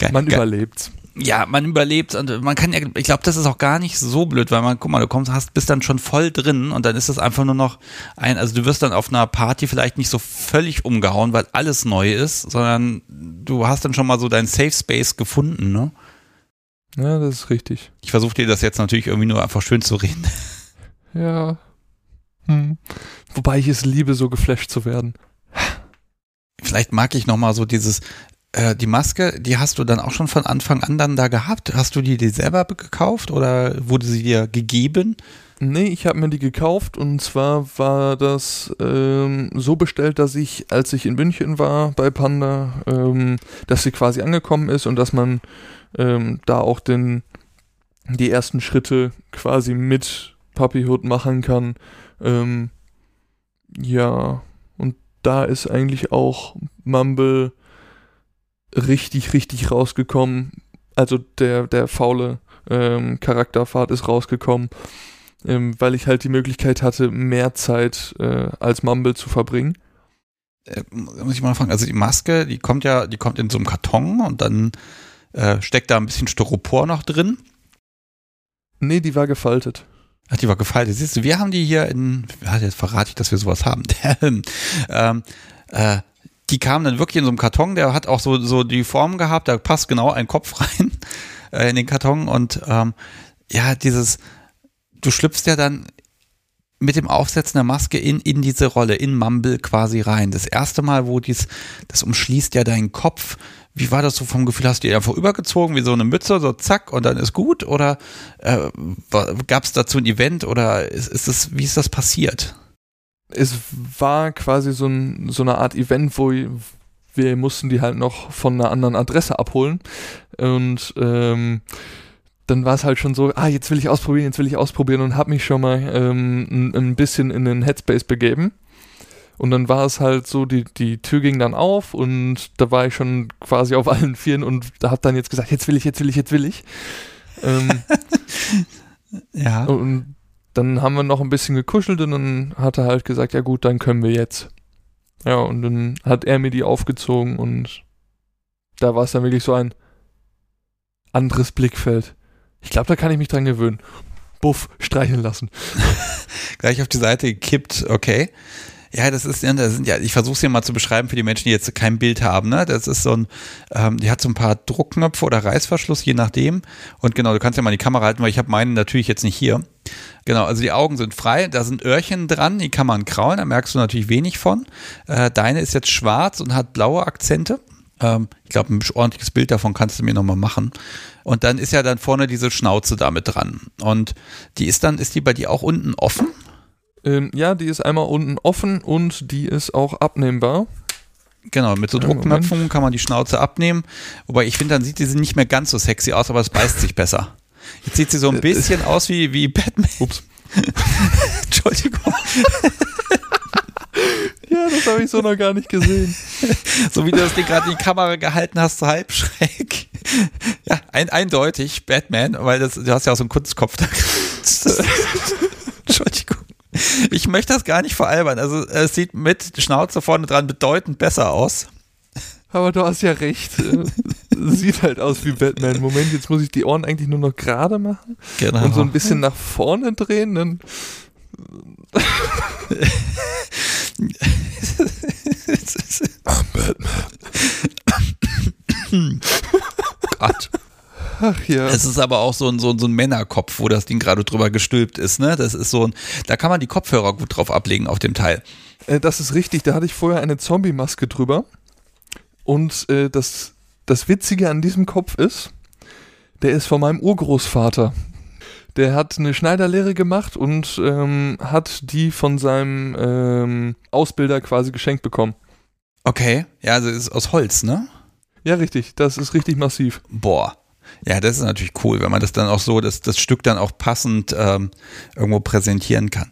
Man überlebt ja, man überlebt und man kann ja, ich glaube, das ist auch gar nicht so blöd, weil man, guck mal, du kommst, hast, bist dann schon voll drin und dann ist das einfach nur noch ein, also du wirst dann auf einer Party vielleicht nicht so völlig umgehauen, weil alles neu ist, sondern du hast dann schon mal so deinen Safe Space gefunden, ne? Ja, das ist richtig. Ich versuche dir das jetzt natürlich irgendwie nur einfach schön zu reden. Ja. Hm. Wobei ich es liebe, so geflasht zu werden. Vielleicht mag ich noch mal so dieses, äh, die Maske, die hast du dann auch schon von Anfang an dann da gehabt? Hast du die dir selber gekauft oder wurde sie dir gegeben? Nee, ich habe mir die gekauft und zwar war das ähm, so bestellt, dass ich, als ich in München war bei Panda, ähm, dass sie quasi angekommen ist und dass man ähm, da auch den, die ersten Schritte quasi mit Puppyhood machen kann. Ähm, ja, und da ist eigentlich auch Mumble richtig, richtig rausgekommen. Also der, der faule ähm, Charakterfahrt ist rausgekommen, ähm, weil ich halt die Möglichkeit hatte, mehr Zeit äh, als Mumble zu verbringen. Äh, muss ich mal fragen, also die Maske, die kommt ja, die kommt in so einem Karton und dann äh, steckt da ein bisschen Styropor noch drin. Nee, die war gefaltet. Ach, die war gefaltet. Siehst du, wir haben die hier in, ja, jetzt verrate ich, dass wir sowas haben. ähm, äh, die kamen dann wirklich in so einem Karton, der hat auch so, so die Form gehabt, da passt genau ein Kopf rein äh, in den Karton und ähm, ja, dieses, du schlüpfst ja dann mit dem Aufsetzen der Maske in, in diese Rolle, in Mumble quasi rein. Das erste Mal, wo dies, das umschließt ja deinen Kopf. Wie war das so vom Gefühl? Hast du dir einfach übergezogen, wie so eine Mütze, so zack und dann ist gut? Oder äh, gab es dazu ein Event oder ist, ist das, wie ist das passiert? Es war quasi so, ein, so eine Art Event, wo wir mussten die halt noch von einer anderen Adresse abholen. Und ähm, dann war es halt schon so, ah, jetzt will ich ausprobieren, jetzt will ich ausprobieren und habe mich schon mal ähm, ein, ein, bisschen in den Headspace begeben. Und dann war es halt so, die, die Tür ging dann auf und da war ich schon quasi auf allen Vieren und da hat dann jetzt gesagt, jetzt will ich, jetzt will ich, jetzt will ich. Ähm, ja. Und dann haben wir noch ein bisschen gekuschelt und dann hat er halt gesagt, ja gut, dann können wir jetzt. Ja, und dann hat er mir die aufgezogen und da war es dann wirklich so ein anderes Blickfeld. Ich glaube, da kann ich mich dran gewöhnen. Buff, streicheln lassen. Gleich auf die Seite gekippt, okay. Ja, das ist, das sind ja, ich versuche es hier mal zu beschreiben für die Menschen, die jetzt kein Bild haben. Ne? Das ist so ein, ähm, die hat so ein paar Druckknöpfe oder Reißverschluss, je nachdem. Und genau, du kannst ja mal die Kamera halten, weil ich habe meinen natürlich jetzt nicht hier. Genau, also die Augen sind frei, da sind Öhrchen dran, die kann man kraulen, da merkst du natürlich wenig von. Äh, deine ist jetzt schwarz und hat blaue Akzente. Ähm, ich glaube, ein ordentliches Bild davon kannst du mir nochmal machen. Und dann ist ja dann vorne diese Schnauze damit dran. Und die ist dann, ist die bei dir auch unten offen? Ähm, ja, die ist einmal unten offen und die ist auch abnehmbar. Genau, mit so Druckknöpfen kann man die Schnauze abnehmen. Wobei ich finde, dann sieht sie nicht mehr ganz so sexy aus, aber es beißt sich besser. Jetzt sieht sie so ein äh, bisschen aus wie, wie Batman. Ups. Entschuldigung. ja, das habe ich so noch gar nicht gesehen. so wie du das Ding gerade in die Kamera gehalten hast, so halb schräg. Ja, ein, eindeutig Batman, weil das, du hast ja auch so einen Kunstkopf da. Entschuldigung. Ich möchte das gar nicht veralbern. Also es sieht mit Schnauze vorne dran bedeutend besser aus. Aber du hast ja recht. Sieht halt aus wie Batman. Moment, jetzt muss ich die Ohren eigentlich nur noch gerade machen. Genau. Und so ein bisschen nach vorne drehen. Dann I'm Batman. Gott. Ach ja. Es ist aber auch so ein, so, ein, so ein Männerkopf, wo das Ding gerade drüber gestülpt ist. Ne? Das ist so ein, da kann man die Kopfhörer gut drauf ablegen auf dem Teil. Äh, das ist richtig. Da hatte ich vorher eine Zombie-Maske drüber. Und äh, das, das Witzige an diesem Kopf ist, der ist von meinem Urgroßvater. Der hat eine Schneiderlehre gemacht und ähm, hat die von seinem ähm, Ausbilder quasi geschenkt bekommen. Okay, ja, also ist aus Holz, ne? Ja, richtig. Das ist richtig massiv. Boah. Ja, das ist natürlich cool, wenn man das dann auch so, das, das Stück dann auch passend ähm, irgendwo präsentieren kann.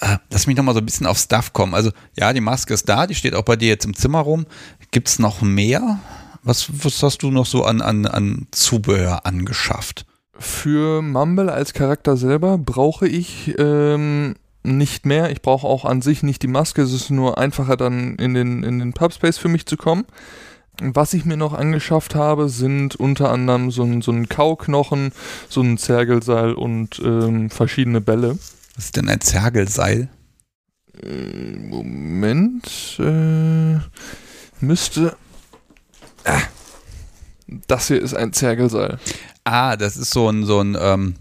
Äh, lass mich nochmal so ein bisschen auf Stuff kommen. Also ja, die Maske ist da, die steht auch bei dir jetzt im Zimmer rum. Gibt es noch mehr? Was, was hast du noch so an, an, an Zubehör angeschafft? Für Mumble als Charakter selber brauche ich ähm, nicht mehr. Ich brauche auch an sich nicht die Maske. Es ist nur einfacher, dann in den, in den Pubspace für mich zu kommen. Was ich mir noch angeschafft habe, sind unter anderem so ein, so ein Kauknochen, so ein Zergelseil und ähm, verschiedene Bälle. Was ist denn ein Zergelseil? Äh, Moment. Äh, müsste. Ah, das hier ist ein Zergelseil. Ah, das ist so ein, so ein, ähm,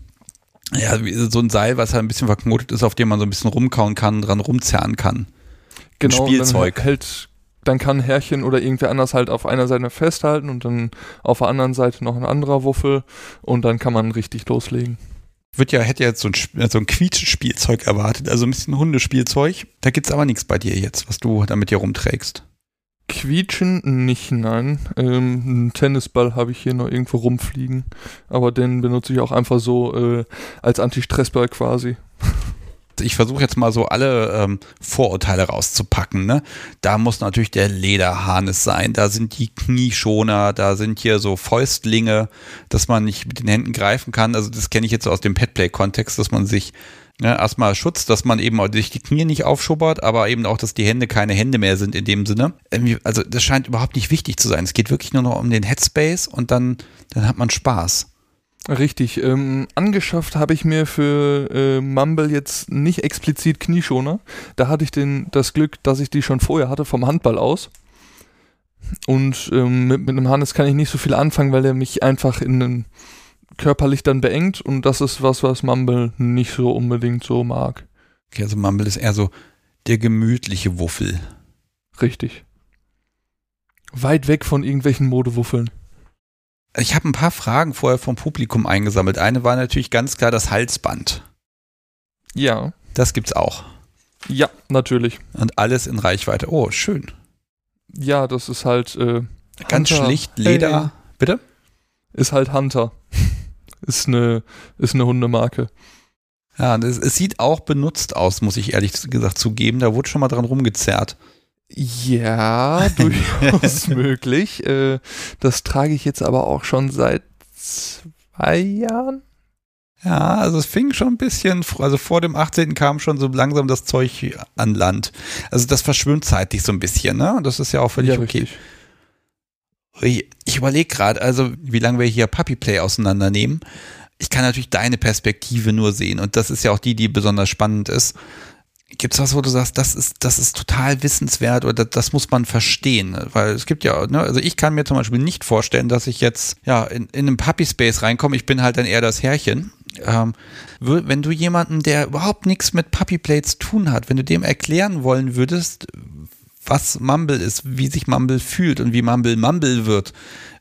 ja, so ein Seil, was halt ein bisschen verknotet ist, auf dem man so ein bisschen rumkauen kann, dran rumzerren kann. Genau, Spielzeug. Dann hält, dann kann Herrchen oder irgendwer anders halt auf einer Seite festhalten und dann auf der anderen Seite noch ein anderer Wuffel und dann kann man richtig loslegen. Wird ja, hätte jetzt so ein, so ein Quietschspielzeug erwartet, also ein bisschen Hundespielzeug. Da gibt es aber nichts bei dir jetzt, was du damit hier rumträgst. Quietschen nicht, nein. Ähm, einen Tennisball habe ich hier noch irgendwo rumfliegen, aber den benutze ich auch einfach so äh, als Anti-Stressball quasi. Ich versuche jetzt mal so alle ähm, Vorurteile rauszupacken. Ne? Da muss natürlich der Lederharnis sein, da sind die Knieschoner, da sind hier so Fäustlinge, dass man nicht mit den Händen greifen kann. Also das kenne ich jetzt so aus dem Petplay-Kontext, dass man sich ne, erstmal Schutz, dass man eben auch sich die Knie nicht aufschubbert, aber eben auch, dass die Hände keine Hände mehr sind in dem Sinne. Also das scheint überhaupt nicht wichtig zu sein. Es geht wirklich nur noch um den Headspace und dann, dann hat man Spaß. Richtig. Ähm, angeschafft habe ich mir für äh, Mumble jetzt nicht explizit Knieschoner. Da hatte ich den, das Glück, dass ich die schon vorher hatte vom Handball aus. Und ähm, mit, mit einem Hannes kann ich nicht so viel anfangen, weil er mich einfach in einen körperlich dann beengt und das ist was, was Mumble nicht so unbedingt so mag. Okay, also Mumble ist eher so der gemütliche Wuffel. Richtig. Weit weg von irgendwelchen Modewuffeln. Ich habe ein paar Fragen vorher vom Publikum eingesammelt. Eine war natürlich ganz klar das Halsband. Ja. Das gibt's auch. Ja, natürlich. Und alles in Reichweite. Oh, schön. Ja, das ist halt äh, ganz Hunter. schlicht Leder. Hey. Bitte? Ist halt Hunter ist eine, ist eine Hundemarke. Ja, das, es sieht auch benutzt aus, muss ich ehrlich gesagt zugeben. Da wurde schon mal dran rumgezerrt. Ja, durchaus möglich. Äh, das trage ich jetzt aber auch schon seit zwei Jahren. Ja, also es fing schon ein bisschen, also vor dem 18. kam schon so langsam das Zeug an Land. Also das verschwimmt zeitlich so ein bisschen, ne? Das ist ja auch völlig ja, okay. Richtig. Ich überlege gerade, also wie lange wir hier Puppy Play auseinandernehmen. Ich kann natürlich deine Perspektive nur sehen und das ist ja auch die, die besonders spannend ist. Gibt es was, wo du sagst, das ist, das ist total wissenswert oder das, das muss man verstehen? Weil es gibt ja, ne, also ich kann mir zum Beispiel nicht vorstellen, dass ich jetzt ja in, in einen Puppy Space reinkomme. Ich bin halt dann eher das Herrchen. Ähm, wenn du jemanden, der überhaupt nichts mit Puppy Play zu tun hat, wenn du dem erklären wollen würdest, was Mumble ist, wie sich Mumble fühlt und wie Mumble Mumble wird.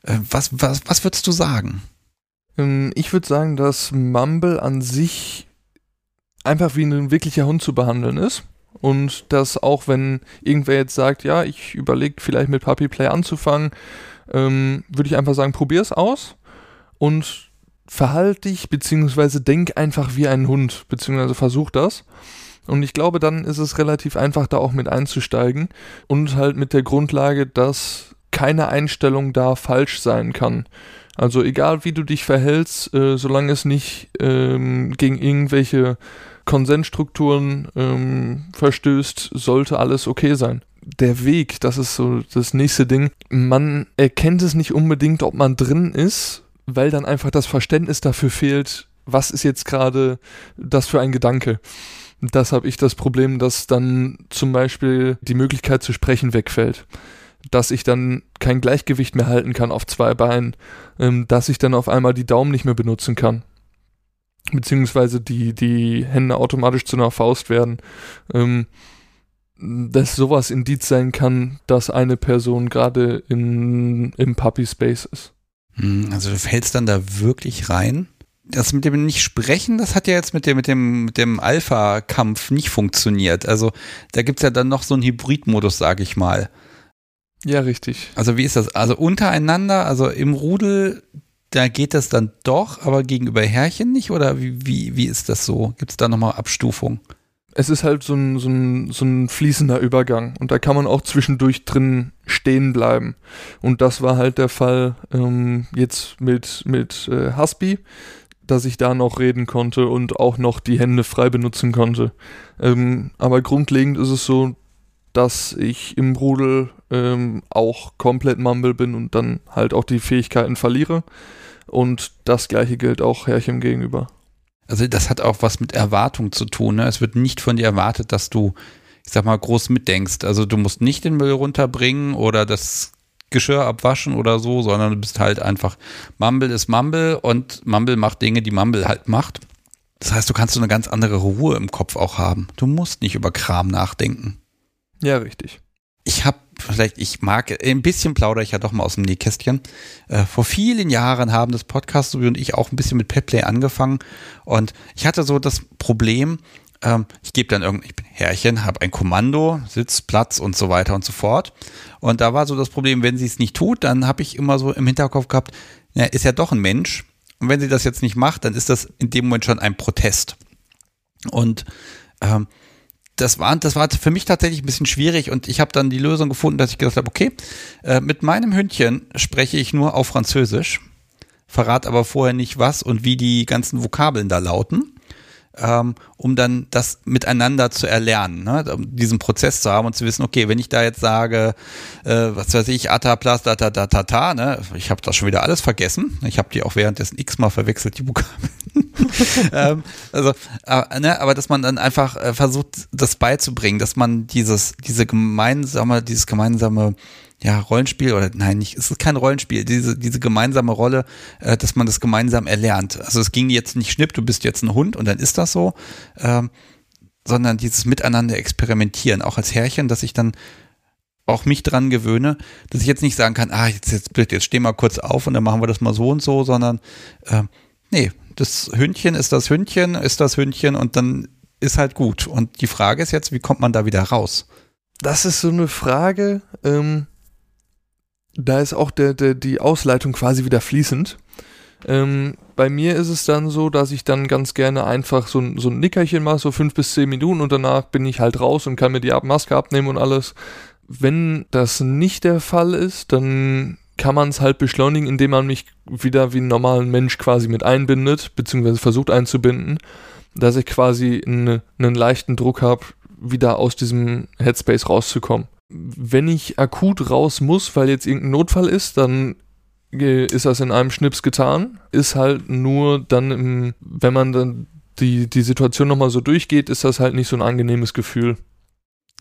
Äh, was, was, was würdest du sagen? Ähm, ich würde sagen, dass Mumble an sich einfach wie ein wirklicher Hund zu behandeln ist. Und dass auch wenn irgendwer jetzt sagt, ja, ich überlege vielleicht mit Puppy Play anzufangen, ähm, würde ich einfach sagen, probier es aus und verhalte dich, beziehungsweise denk einfach wie ein Hund, beziehungsweise versuch das. Und ich glaube, dann ist es relativ einfach, da auch mit einzusteigen und halt mit der Grundlage, dass keine Einstellung da falsch sein kann. Also egal wie du dich verhältst, äh, solange es nicht ähm, gegen irgendwelche Konsensstrukturen ähm, verstößt, sollte alles okay sein. Der Weg, das ist so das nächste Ding. Man erkennt es nicht unbedingt, ob man drin ist, weil dann einfach das Verständnis dafür fehlt, was ist jetzt gerade das für ein Gedanke. Das habe ich das Problem, dass dann zum Beispiel die Möglichkeit zu sprechen wegfällt. Dass ich dann kein Gleichgewicht mehr halten kann auf zwei Beinen, ähm, dass ich dann auf einmal die Daumen nicht mehr benutzen kann. Beziehungsweise die, die Hände automatisch zu einer Faust werden. Ähm, dass sowas Indiz sein kann, dass eine Person gerade im Puppy Space ist. Hm, also du fällst dann da wirklich rein? das mit dem nicht sprechen, das hat ja jetzt mit dem, mit dem, mit dem Alpha-Kampf nicht funktioniert. Also da gibt's ja dann noch so einen Hybrid-Modus, sag ich mal. Ja, richtig. Also wie ist das? Also untereinander, also im Rudel da geht das dann doch, aber gegenüber Herrchen nicht? Oder wie, wie, wie ist das so? Gibt es da nochmal Abstufung? Es ist halt so ein, so, ein, so ein fließender Übergang und da kann man auch zwischendurch drin stehen bleiben. Und das war halt der Fall ähm, jetzt mit, mit äh, Husby, dass ich da noch reden konnte und auch noch die Hände frei benutzen konnte. Ähm, aber grundlegend ist es so, dass ich im Rudel ähm, auch komplett Mumble bin und dann halt auch die Fähigkeiten verliere. Und das gleiche gilt auch Herrchem gegenüber. Also das hat auch was mit Erwartung zu tun. Ne? Es wird nicht von dir erwartet, dass du, ich sag mal, groß mitdenkst. Also du musst nicht den Müll runterbringen oder das Geschirr abwaschen oder so, sondern du bist halt einfach, Mumble ist Mumble und Mumble macht Dinge, die Mumble halt macht. Das heißt, du kannst so eine ganz andere Ruhe im Kopf auch haben. Du musst nicht über Kram nachdenken. Ja, richtig. Ich habe vielleicht, ich mag, ein bisschen plaudere ich ja doch mal aus dem Nähkästchen. Äh, vor vielen Jahren haben das Podcast und ich auch ein bisschen mit Petplay angefangen und ich hatte so das Problem, ähm, ich gebe dann irgendein, ich bin Herrchen, habe ein Kommando, Sitz, Platz und so weiter und so fort. Und da war so das Problem, wenn sie es nicht tut, dann habe ich immer so im Hinterkopf gehabt, ja, ist ja doch ein Mensch. Und wenn sie das jetzt nicht macht, dann ist das in dem Moment schon ein Protest. Und ähm, das war, das war für mich tatsächlich ein bisschen schwierig und ich habe dann die Lösung gefunden, dass ich gesagt habe, okay, äh, mit meinem Hündchen spreche ich nur auf Französisch, verrate aber vorher nicht was und wie die ganzen Vokabeln da lauten ähm, um dann das miteinander zu erlernen, ne? um diesen Prozess zu haben und zu wissen, okay, wenn ich da jetzt sage, äh, was weiß ich, Ata, Plas, da, da, da, ta, ta, ne? ich habe das schon wieder alles vergessen. Ich habe die auch währenddessen x-mal verwechselt, die Vokabeln. ähm, also, äh, ne? aber dass man dann einfach äh, versucht, das beizubringen, dass man dieses, diese gemeinsame, dieses gemeinsame ja, Rollenspiel oder nein, nicht, es ist kein Rollenspiel, diese, diese gemeinsame Rolle, äh, dass man das gemeinsam erlernt. Also es ging jetzt nicht schnipp, du bist jetzt ein Hund und dann ist das so, ähm, sondern dieses Miteinander experimentieren, auch als Herrchen, dass ich dann auch mich dran gewöhne, dass ich jetzt nicht sagen kann, ah, jetzt, jetzt, jetzt steh mal kurz auf und dann machen wir das mal so und so, sondern äh, nee, das Hündchen ist das Hündchen, ist das Hündchen und dann ist halt gut. Und die Frage ist jetzt, wie kommt man da wieder raus? Das ist so eine Frage, ähm, da ist auch der, der, die Ausleitung quasi wieder fließend. Ähm, bei mir ist es dann so, dass ich dann ganz gerne einfach so, so ein Nickerchen mache, so fünf bis zehn Minuten und danach bin ich halt raus und kann mir die Maske abnehmen und alles. Wenn das nicht der Fall ist, dann kann man es halt beschleunigen, indem man mich wieder wie einen normalen Mensch quasi mit einbindet, beziehungsweise versucht einzubinden, dass ich quasi einen, einen leichten Druck habe, wieder aus diesem Headspace rauszukommen wenn ich akut raus muss, weil jetzt irgendein Notfall ist, dann ist das in einem Schnips getan. Ist halt nur dann, im, wenn man dann die, die Situation nochmal so durchgeht, ist das halt nicht so ein angenehmes Gefühl.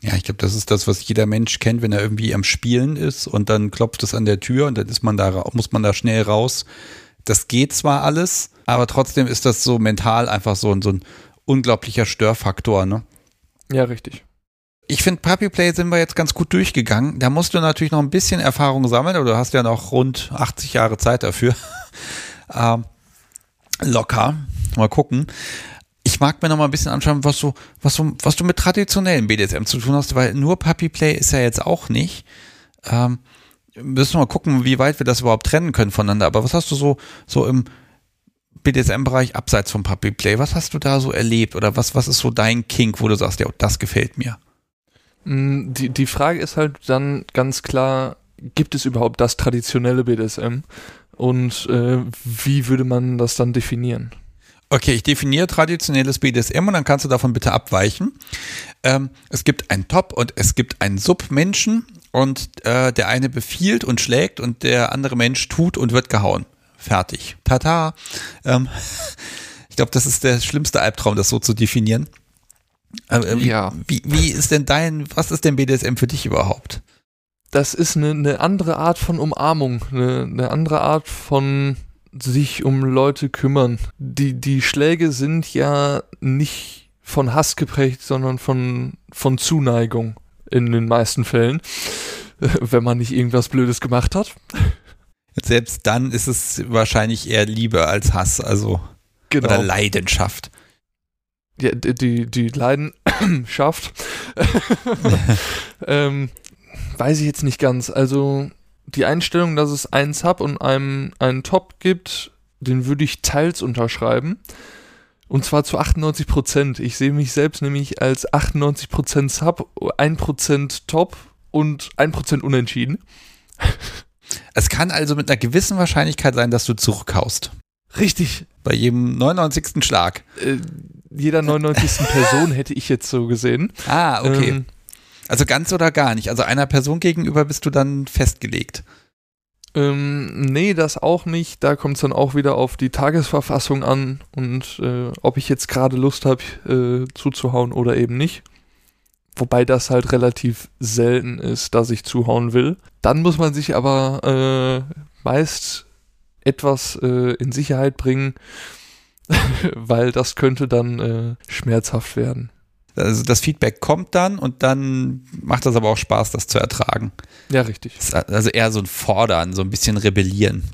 Ja, ich glaube, das ist das, was jeder Mensch kennt, wenn er irgendwie am Spielen ist und dann klopft es an der Tür und dann ist man da, muss man da schnell raus. Das geht zwar alles, aber trotzdem ist das so mental einfach so, so ein unglaublicher Störfaktor, ne? Ja, richtig ich finde, Puppy Play sind wir jetzt ganz gut durchgegangen. Da musst du natürlich noch ein bisschen Erfahrung sammeln, aber du hast ja noch rund 80 Jahre Zeit dafür. ähm, locker. Mal gucken. Mag mir noch mal ein bisschen anschauen, was du, was du, was du mit traditionellen BDSM zu tun hast, weil nur Puppy Play ist ja jetzt auch nicht. Ähm, müssen wir mal gucken, wie weit wir das überhaupt trennen können voneinander. Aber was hast du so, so im BDSM-Bereich abseits vom Puppy Play? Was hast du da so erlebt? Oder was, was ist so dein Kink, wo du sagst, ja, das gefällt mir? Mm, die, die Frage ist halt dann ganz klar, gibt es überhaupt das traditionelle BDSM? Und äh, wie würde man das dann definieren? Okay, ich definiere traditionelles BDSM und dann kannst du davon bitte abweichen. Ähm, es gibt einen Top und es gibt einen Sub-Menschen und äh, der eine befiehlt und schlägt und der andere Mensch tut und wird gehauen. Fertig. Tata. Ähm, ich glaube, das ist der schlimmste Albtraum, das so zu definieren. Äh, wie, ja. Wie, wie ist denn dein, was ist denn BDSM für dich überhaupt? Das ist eine, eine andere Art von Umarmung, eine, eine andere Art von sich um Leute kümmern. Die, die Schläge sind ja nicht von Hass geprägt, sondern von, von Zuneigung in den meisten Fällen, wenn man nicht irgendwas Blödes gemacht hat. Selbst dann ist es wahrscheinlich eher Liebe als Hass, also genau. oder Leidenschaft ja, die, die Leidenschaft, ähm, weiß ich jetzt nicht ganz. Also die Einstellung, dass es einen Sub und einen, einen Top gibt, den würde ich teils unterschreiben. Und zwar zu 98 Prozent. Ich sehe mich selbst nämlich als 98 Prozent Sub, 1 Prozent Top und 1 Prozent unentschieden. Es kann also mit einer gewissen Wahrscheinlichkeit sein, dass du zurückhaust. Richtig. Bei jedem 99. Schlag. Äh, jeder 99. Person hätte ich jetzt so gesehen. Ah, okay. Ähm, also ganz oder gar nicht. Also einer Person gegenüber bist du dann festgelegt. Ähm, nee, das auch nicht. Da kommt es dann auch wieder auf die Tagesverfassung an und äh, ob ich jetzt gerade Lust habe, äh, zuzuhauen oder eben nicht. Wobei das halt relativ selten ist, dass ich zuhauen will. Dann muss man sich aber äh, meist etwas äh, in Sicherheit bringen, weil das könnte dann äh, schmerzhaft werden. Also das Feedback kommt dann und dann macht das aber auch Spaß, das zu ertragen. Ja, richtig. Also eher so ein Fordern, so ein bisschen rebellieren.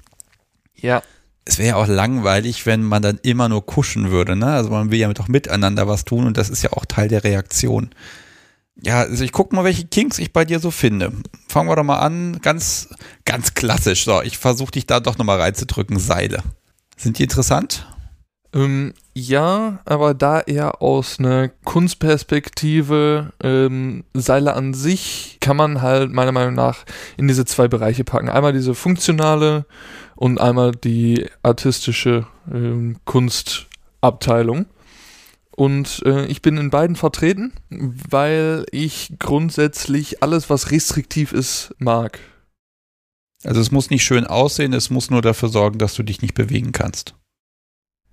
Ja. Es wäre ja auch langweilig, wenn man dann immer nur kuschen würde, ne? Also man will ja doch miteinander was tun und das ist ja auch Teil der Reaktion. Ja, also ich gucke mal, welche Kinks ich bei dir so finde. Fangen wir doch mal an, ganz, ganz klassisch. So, ich versuche dich da doch nochmal reinzudrücken. Seile. Sind die interessant? Ähm, ja, aber da eher aus einer Kunstperspektive, ähm, Seile an sich kann man halt meiner Meinung nach in diese zwei Bereiche packen. Einmal diese funktionale und einmal die artistische ähm, Kunstabteilung. Und äh, ich bin in beiden vertreten, weil ich grundsätzlich alles, was restriktiv ist, mag. Also es muss nicht schön aussehen, es muss nur dafür sorgen, dass du dich nicht bewegen kannst.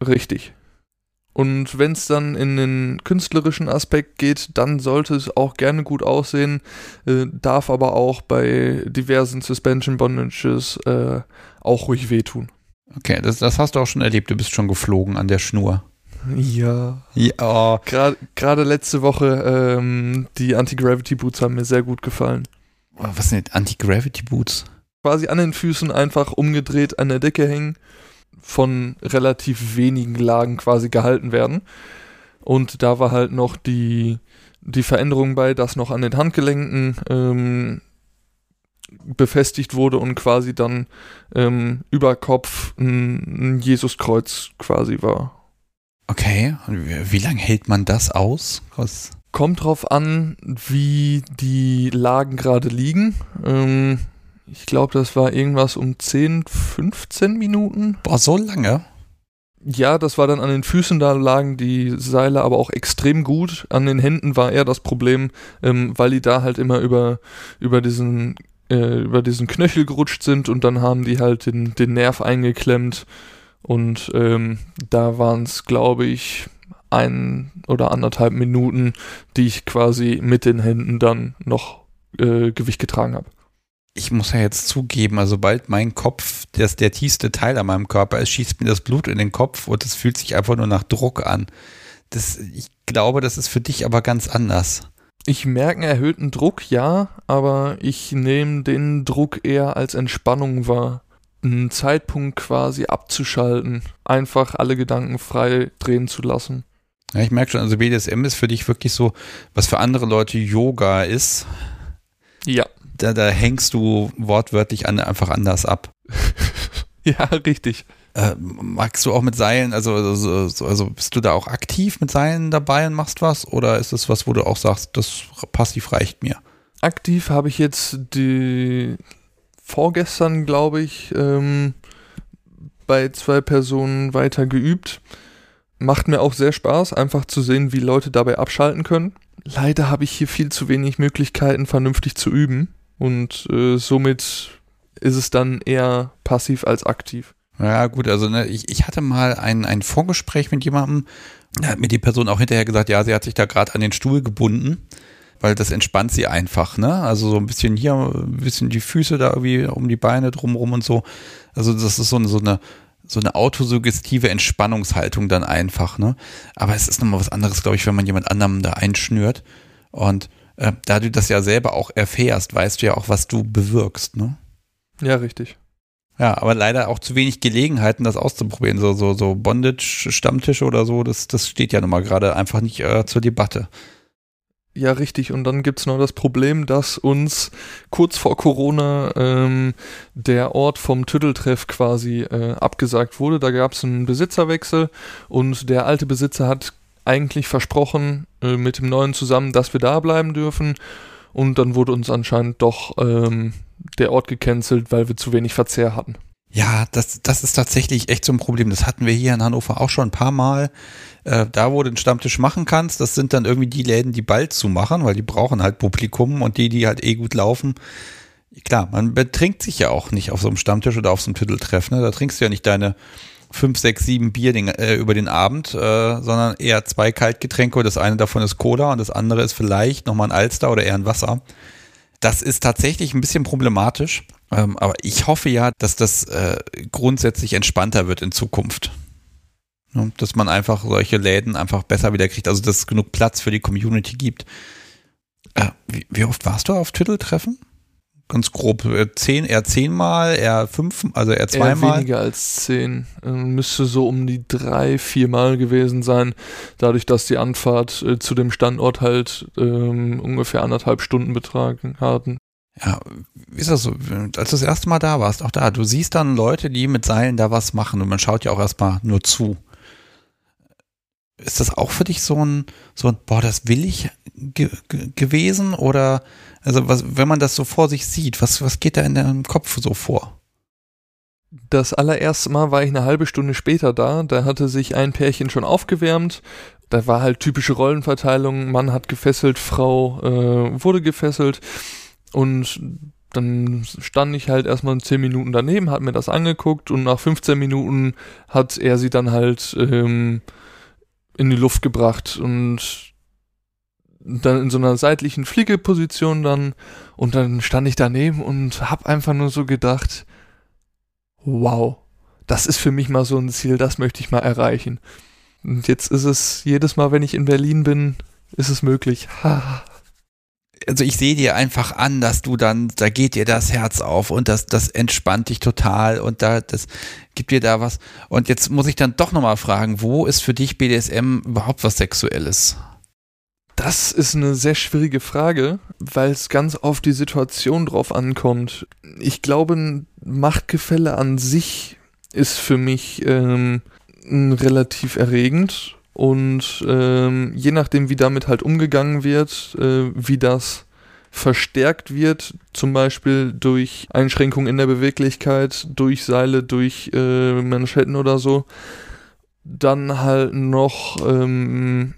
Richtig. Und wenn es dann in den künstlerischen Aspekt geht, dann sollte es auch gerne gut aussehen, äh, darf aber auch bei diversen Suspension Bondages äh, auch ruhig wehtun. Okay, das, das hast du auch schon erlebt, du bist schon geflogen an der Schnur. Ja. ja. Gerade letzte Woche, ähm, die Anti-Gravity Boots haben mir sehr gut gefallen. Was sind Anti-Gravity Boots? Quasi an den Füßen einfach umgedreht an der Decke hängen von relativ wenigen Lagen quasi gehalten werden. Und da war halt noch die, die Veränderung bei, dass noch an den Handgelenken ähm, befestigt wurde und quasi dann ähm, über Kopf ein, ein Jesuskreuz quasi war. Okay, und wie, wie lange hält man das aus? Was? Kommt drauf an, wie die Lagen gerade liegen. Ähm, ich glaube, das war irgendwas um 10, 15 Minuten. Boah, so lange? Ja, das war dann an den Füßen, da lagen die Seile aber auch extrem gut. An den Händen war eher das Problem, ähm, weil die da halt immer über, über diesen äh, über diesen Knöchel gerutscht sind und dann haben die halt den, den Nerv eingeklemmt und ähm, da waren es, glaube ich, ein oder anderthalb Minuten, die ich quasi mit den Händen dann noch äh, Gewicht getragen habe ich muss ja jetzt zugeben, also sobald mein Kopf, das der tiefste Teil an meinem Körper ist, schießt mir das Blut in den Kopf und es fühlt sich einfach nur nach Druck an. Das, ich glaube, das ist für dich aber ganz anders. Ich merke einen erhöhten Druck, ja, aber ich nehme den Druck eher als Entspannung wahr. Einen Zeitpunkt quasi abzuschalten, einfach alle Gedanken frei drehen zu lassen. Ja, ich merke schon, also BDSM ist für dich wirklich so, was für andere Leute Yoga ist. Ja da, da hängst du wortwörtlich an, einfach anders ab. ja, richtig. Äh, magst du auch mit Seilen, also, also, also bist du da auch aktiv mit Seilen dabei und machst was? Oder ist es was, wo du auch sagst, das passiv reicht mir? Aktiv habe ich jetzt die vorgestern, glaube ich, ähm, bei zwei Personen weiter geübt. Macht mir auch sehr Spaß, einfach zu sehen, wie Leute dabei abschalten können. Leider habe ich hier viel zu wenig Möglichkeiten, vernünftig zu üben. Und äh, somit ist es dann eher passiv als aktiv. Ja, gut, also ne, ich, ich hatte mal ein, ein Vorgespräch mit jemandem, da hat mir die Person auch hinterher gesagt, ja, sie hat sich da gerade an den Stuhl gebunden, weil das entspannt sie einfach, ne? Also so ein bisschen hier, ein bisschen die Füße da irgendwie um die Beine drumrum und so. Also das ist so, so eine so eine autosuggestive Entspannungshaltung dann einfach, ne? Aber es ist nochmal was anderes, glaube ich, wenn man jemand anderem da einschnürt. Und äh, da du das ja selber auch erfährst, weißt du ja auch, was du bewirkst, ne? Ja, richtig. Ja, aber leider auch zu wenig Gelegenheiten, das auszuprobieren. So, so, so Bondage-Stammtische oder so, das, das steht ja nun mal gerade einfach nicht äh, zur Debatte. Ja, richtig. Und dann gibt's noch das Problem, dass uns kurz vor Corona ähm, der Ort vom Tütteltreff quasi äh, abgesagt wurde. Da gab's einen Besitzerwechsel und der alte Besitzer hat eigentlich versprochen äh, mit dem neuen zusammen, dass wir da bleiben dürfen. Und dann wurde uns anscheinend doch ähm, der Ort gecancelt, weil wir zu wenig Verzehr hatten. Ja, das, das ist tatsächlich echt so ein Problem. Das hatten wir hier in Hannover auch schon ein paar Mal. Äh, da, wo du den Stammtisch machen kannst, das sind dann irgendwie die Läden, die bald zumachen, weil die brauchen halt Publikum und die, die halt eh gut laufen. Klar, man betrinkt sich ja auch nicht auf so einem Stammtisch oder auf so einem Titeltreff. Ne? Da trinkst du ja nicht deine fünf, sechs, sieben Bier den, äh, über den Abend, äh, sondern eher zwei Kaltgetränke. Das eine davon ist Cola und das andere ist vielleicht nochmal ein Alster oder eher ein Wasser. Das ist tatsächlich ein bisschen problematisch. Ähm, aber ich hoffe ja, dass das äh, grundsätzlich entspannter wird in Zukunft. Ja, dass man einfach solche Läden einfach besser wieder kriegt, also dass es genug Platz für die Community gibt. Äh, wie, wie, oft warst du auf Titeltreffen? Ganz grob, äh, zehn, eher zehnmal, eher fünf, also eher zweimal? Eher weniger als zehn. Äh, müsste so um die drei, viermal gewesen sein, dadurch, dass die Anfahrt äh, zu dem Standort halt ähm, ungefähr anderthalb Stunden betragen hatten. Ja, wie ist das so? Als du das erste Mal da warst, auch da, du siehst dann Leute, die mit Seilen da was machen und man schaut ja auch erstmal nur zu. Ist das auch für dich so ein, so ein, boah, das will ich ge gewesen? Oder, also was, wenn man das so vor sich sieht, was, was geht da in deinem Kopf so vor? Das allererste Mal war ich eine halbe Stunde später da. Da hatte sich ein Pärchen schon aufgewärmt. Da war halt typische Rollenverteilung. Mann hat gefesselt, Frau äh, wurde gefesselt. Und dann stand ich halt erstmal 10 Minuten daneben, hat mir das angeguckt und nach 15 Minuten hat er sie dann halt ähm, in die Luft gebracht und dann in so einer seitlichen Fliegeposition dann und dann stand ich daneben und hab einfach nur so gedacht, wow, das ist für mich mal so ein Ziel, das möchte ich mal erreichen. Und jetzt ist es jedes Mal, wenn ich in Berlin bin, ist es möglich. Also ich sehe dir einfach an, dass du dann, da geht dir das Herz auf und das, das entspannt dich total und da, das gibt dir da was. Und jetzt muss ich dann doch nochmal fragen, wo ist für dich BDSM überhaupt was Sexuelles? Das ist eine sehr schwierige Frage, weil es ganz auf die Situation drauf ankommt. Ich glaube, ein Machtgefälle an sich ist für mich ähm, relativ erregend und ähm, je nachdem, wie damit halt umgegangen wird, äh, wie das verstärkt wird, zum Beispiel durch Einschränkungen in der Beweglichkeit, durch Seile, durch äh, Manschetten oder so, dann halt noch, ähm,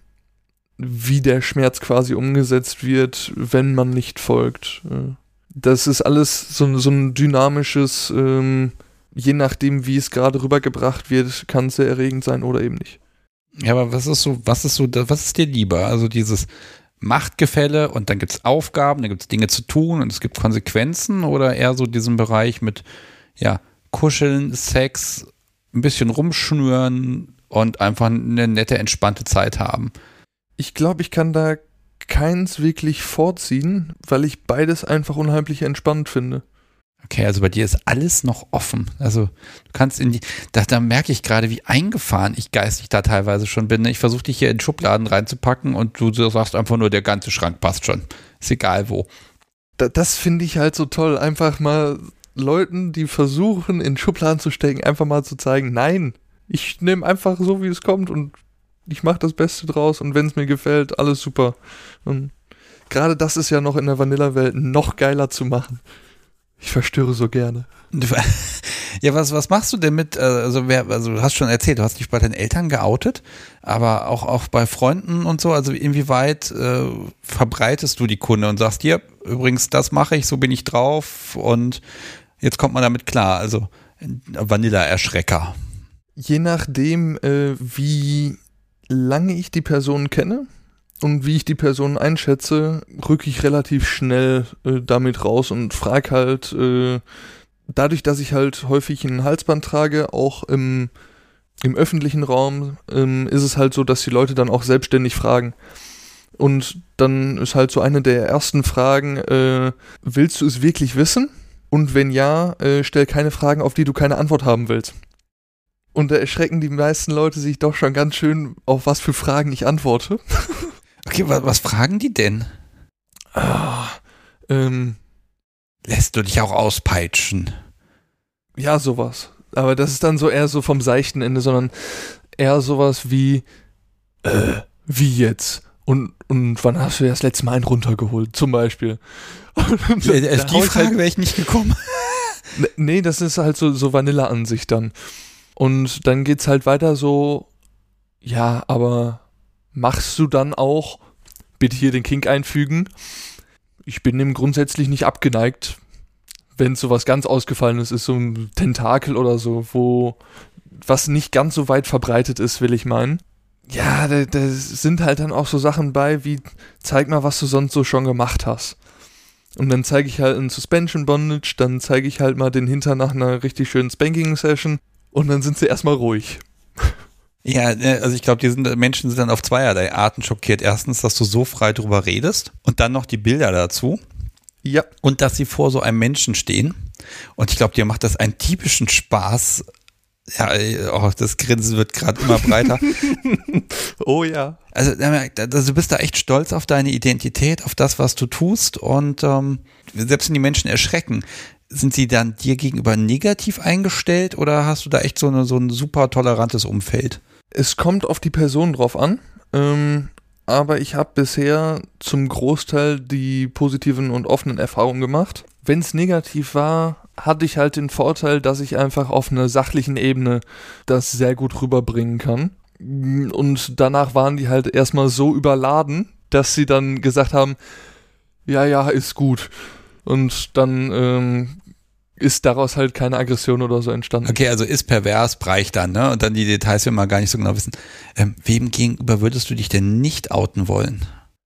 wie der Schmerz quasi umgesetzt wird, wenn man nicht folgt. Äh, das ist alles so, so ein dynamisches, ähm, je nachdem, wie es gerade rübergebracht wird, kann es sehr erregend sein oder eben nicht. Ja, aber was ist so, was ist so, was ist dir lieber? Also dieses Machtgefälle und dann gibt es Aufgaben, dann gibt es Dinge zu tun und es gibt Konsequenzen oder eher so diesen Bereich mit, ja, Kuscheln, Sex, ein bisschen rumschnüren und einfach eine nette, entspannte Zeit haben? Ich glaube, ich kann da keins wirklich vorziehen, weil ich beides einfach unheimlich entspannt finde. Okay, also bei dir ist alles noch offen. Also du kannst in die, da, da merke ich gerade, wie eingefahren ich geistig da teilweise schon bin. Ich versuche dich hier in Schubladen reinzupacken und du sagst einfach nur, der ganze Schrank passt schon. Ist egal wo. Da, das finde ich halt so toll. Einfach mal Leuten, die versuchen, in Schubladen zu stecken, einfach mal zu zeigen, nein, ich nehme einfach so, wie es kommt und ich mache das Beste draus und wenn es mir gefällt, alles super. Und gerade das ist ja noch in der Vanilla-Welt noch geiler zu machen. Ich verstöre so gerne. Ja, was, was machst du denn mit, äh, also, wer, also du hast schon erzählt, du hast dich bei deinen Eltern geoutet, aber auch, auch bei Freunden und so, also inwieweit äh, verbreitest du die Kunde und sagst, hier, übrigens, das mache ich, so bin ich drauf und jetzt kommt man damit klar, also Vanilla-Erschrecker. Je nachdem, äh, wie lange ich die Person kenne, und wie ich die Person einschätze, rücke ich relativ schnell äh, damit raus und frage halt, äh, dadurch, dass ich halt häufig ein Halsband trage, auch im, im öffentlichen Raum, ähm, ist es halt so, dass die Leute dann auch selbstständig fragen. Und dann ist halt so eine der ersten Fragen, äh, willst du es wirklich wissen? Und wenn ja, äh, stell keine Fragen, auf die du keine Antwort haben willst. Und da erschrecken die meisten Leute sich doch schon ganz schön, auf was für Fragen ich antworte. Okay, was, was fragen die denn? Ah, ähm, Lässt du dich auch auspeitschen? Ja, sowas. Aber das ist dann so eher so vom seichten Ende, sondern eher sowas wie, äh, wie jetzt? Und, und wann hast du das letzte Mal einen runtergeholt, zum Beispiel? Und äh, die Frage halt, wäre ich nicht gekommen. nee, das ist halt so, so Vanilla-Ansicht dann. Und dann geht's halt weiter so, ja, aber machst du dann auch, bitte hier den Kink einfügen, ich bin dem grundsätzlich nicht abgeneigt, wenn sowas ganz Ausgefallenes ist, so ein Tentakel oder so, wo was nicht ganz so weit verbreitet ist, will ich meinen. Ja, da, da sind halt dann auch so Sachen bei, wie zeig mal, was du sonst so schon gemacht hast. Und dann zeige ich halt einen Suspension Bondage, dann zeige ich halt mal den Hinter nach einer richtig schönen Spanking-Session und dann sind sie erstmal ruhig. Ja, ne, also ich glaube, die sind, Menschen sind dann auf zweierlei Arten schockiert. Erstens, dass du so frei drüber redest und dann noch die Bilder dazu. Ja. Und dass sie vor so einem Menschen stehen. Und ich glaube, dir macht das einen typischen Spaß. Ja, oh, das Grinsen wird gerade immer breiter. oh ja. Also, also, du bist da echt stolz auf deine Identität, auf das, was du tust. Und ähm, selbst wenn die Menschen erschrecken, sind sie dann dir gegenüber negativ eingestellt oder hast du da echt so, eine, so ein super tolerantes Umfeld? Es kommt auf die Person drauf an. Ähm, aber ich habe bisher zum Großteil die positiven und offenen Erfahrungen gemacht. Wenn es negativ war, hatte ich halt den Vorteil, dass ich einfach auf einer sachlichen Ebene das sehr gut rüberbringen kann. Und danach waren die halt erstmal so überladen, dass sie dann gesagt haben, ja, ja, ist gut. Und dann ähm, ist daraus halt keine Aggression oder so entstanden. Okay, also ist pervers, breich dann, ne? Und dann die Details wir mal gar nicht so genau wissen. Ähm, wem gegenüber würdest du dich denn nicht outen wollen?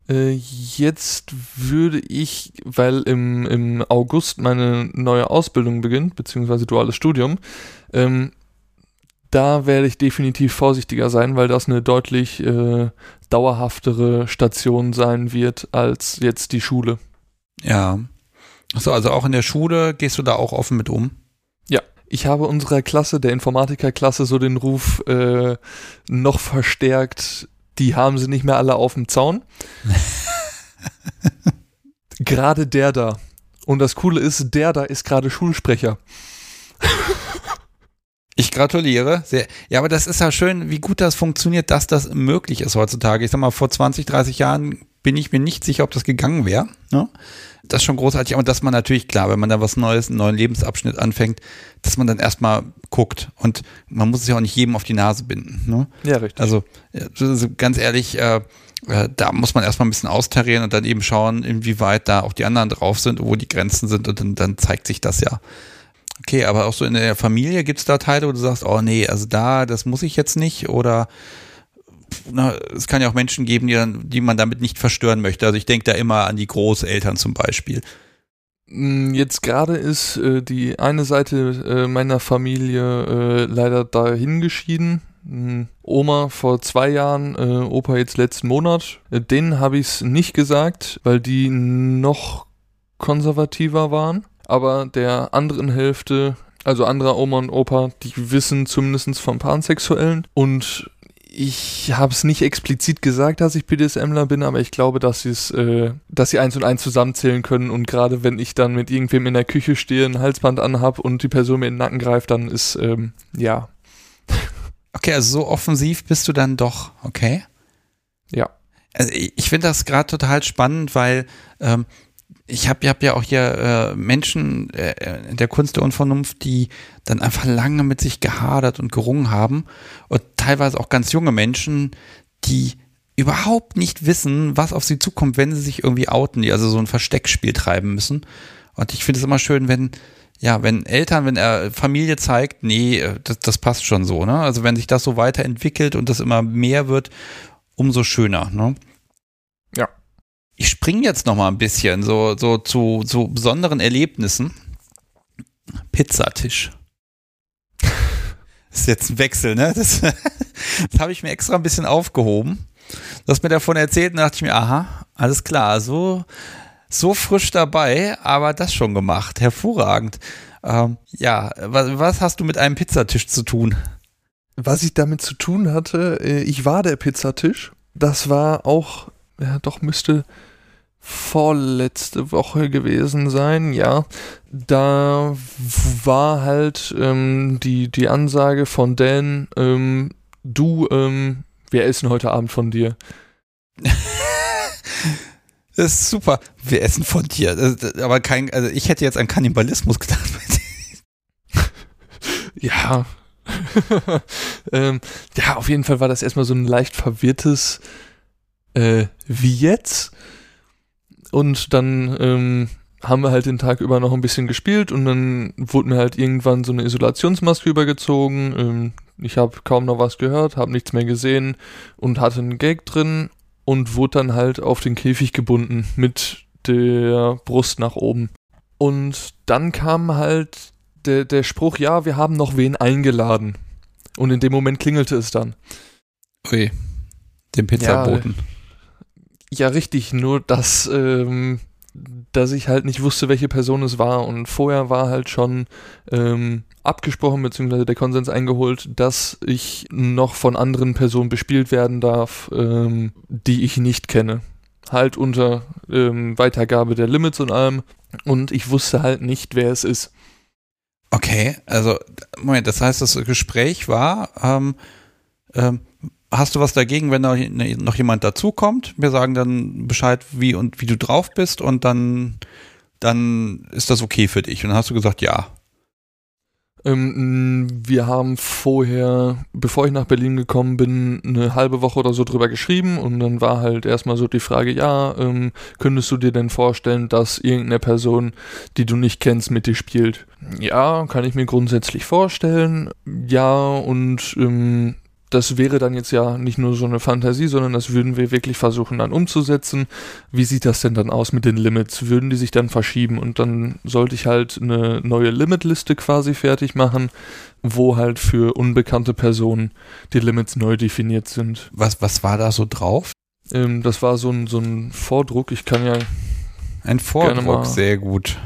Äh, jetzt würde ich, weil im, im August meine neue Ausbildung beginnt, beziehungsweise duales Studium, ähm, da werde ich definitiv vorsichtiger sein, weil das eine deutlich äh, dauerhaftere Station sein wird als jetzt die Schule. Ja. Achso, also auch in der Schule gehst du da auch offen mit um? Ja. Ich habe unserer Klasse, der Informatikerklasse, so den Ruf äh, noch verstärkt, die haben sie nicht mehr alle auf dem Zaun. gerade der da. Und das Coole ist, der da ist gerade Schulsprecher. Ich gratuliere. Sehr. Ja, aber das ist ja schön, wie gut das funktioniert, dass das möglich ist heutzutage. Ich sag mal, vor 20, 30 Jahren bin ich mir nicht sicher, ob das gegangen wäre. Ne? das ist schon großartig. Und dass man natürlich, klar, wenn man da was Neues, einen neuen Lebensabschnitt anfängt, dass man dann erstmal guckt. Und man muss es ja auch nicht jedem auf die Nase binden. Ne? Ja, richtig. Also, also ganz ehrlich, äh, äh, da muss man erstmal ein bisschen austarieren und dann eben schauen, inwieweit da auch die anderen drauf sind, wo die Grenzen sind und dann, dann zeigt sich das ja. Okay, aber auch so in der Familie gibt es da Teile, wo du sagst, oh nee, also da, das muss ich jetzt nicht oder na, es kann ja auch Menschen geben, die, die man damit nicht verstören möchte. Also ich denke da immer an die Großeltern zum Beispiel. Mm, jetzt gerade ist äh, die eine Seite äh, meiner Familie äh, leider dahingeschieden. Mhm. Oma vor zwei Jahren, äh, Opa jetzt letzten Monat. Äh, denen habe ich es nicht gesagt, weil die noch konservativer waren. Aber der anderen Hälfte, also anderer Oma und Opa, die wissen zumindest vom Pansexuellen. Und ich habe es nicht explizit gesagt, dass ich BDSMler bin, aber ich glaube, dass sie es, äh, dass sie eins und eins zusammenzählen können und gerade wenn ich dann mit irgendwem in der Küche stehe, ein Halsband anhab und die Person mir in den Nacken greift, dann ist ähm, ja. Okay, also so offensiv bist du dann doch, okay? Ja. Also ich finde das gerade total spannend, weil ähm, ich habe hab ja auch hier äh, Menschen äh, in der Kunst der Unvernunft, die dann einfach lange mit sich gehadert und gerungen haben und teilweise auch ganz junge Menschen, die überhaupt nicht wissen, was auf sie zukommt, wenn sie sich irgendwie outen, die also so ein Versteckspiel treiben müssen. Und ich finde es immer schön, wenn ja, wenn Eltern, wenn er Familie zeigt, nee, das, das passt schon so, ne? Also wenn sich das so weiterentwickelt und das immer mehr wird, umso schöner, ne? Ich springe jetzt noch mal ein bisschen so, so zu so besonderen Erlebnissen. Pizzatisch. Das ist jetzt ein Wechsel, ne? Das, das habe ich mir extra ein bisschen aufgehoben. Du hast mir davon erzählt und dachte ich mir, aha, alles klar, so, so frisch dabei, aber das schon gemacht. Hervorragend. Ähm, ja, was, was hast du mit einem Pizzatisch zu tun? Was ich damit zu tun hatte, äh, ich war der Pizzatisch. Das war auch ja doch müsste vorletzte Woche gewesen sein, ja. Da war halt ähm, die, die Ansage von Dan, ähm, du, ähm, wir essen heute Abend von dir. das ist super. Wir essen von dir. Aber kein, also ich hätte jetzt an Kannibalismus gedacht. ja. ähm, ja, auf jeden Fall war das erstmal so ein leicht verwirrtes äh, wie jetzt? Und dann ähm, haben wir halt den Tag über noch ein bisschen gespielt und dann wurde mir halt irgendwann so eine Isolationsmaske übergezogen. Ähm, ich habe kaum noch was gehört, habe nichts mehr gesehen und hatte einen Gag drin und wurde dann halt auf den Käfig gebunden mit der Brust nach oben. Und dann kam halt der, der Spruch, ja, wir haben noch wen eingeladen. Und in dem Moment klingelte es dann. Ui, den Pizzaboten. Ja, ja, richtig, nur dass ähm, dass ich halt nicht wusste, welche Person es war. Und vorher war halt schon ähm, abgesprochen, beziehungsweise der Konsens eingeholt, dass ich noch von anderen Personen bespielt werden darf, ähm, die ich nicht kenne. Halt unter ähm, Weitergabe der Limits und allem. Und ich wusste halt nicht, wer es ist. Okay, also, Moment, das heißt, das Gespräch war, ähm, ähm, Hast du was dagegen, wenn da noch jemand dazukommt? Wir sagen dann Bescheid, wie und wie du drauf bist und dann, dann ist das okay für dich. Und dann hast du gesagt, ja. Ähm, wir haben vorher, bevor ich nach Berlin gekommen bin, eine halbe Woche oder so drüber geschrieben und dann war halt erstmal so die Frage, ja, ähm, könntest du dir denn vorstellen, dass irgendeine Person, die du nicht kennst, mit dir spielt? Ja, kann ich mir grundsätzlich vorstellen. Ja, und ähm, das wäre dann jetzt ja nicht nur so eine Fantasie, sondern das würden wir wirklich versuchen dann umzusetzen. Wie sieht das denn dann aus mit den Limits? Würden die sich dann verschieben? Und dann sollte ich halt eine neue Limitliste quasi fertig machen, wo halt für unbekannte Personen die Limits neu definiert sind. Was, was war da so drauf? Ähm, das war so ein, so ein Vordruck. Ich kann ja. Ein Vordruck, sehr gut.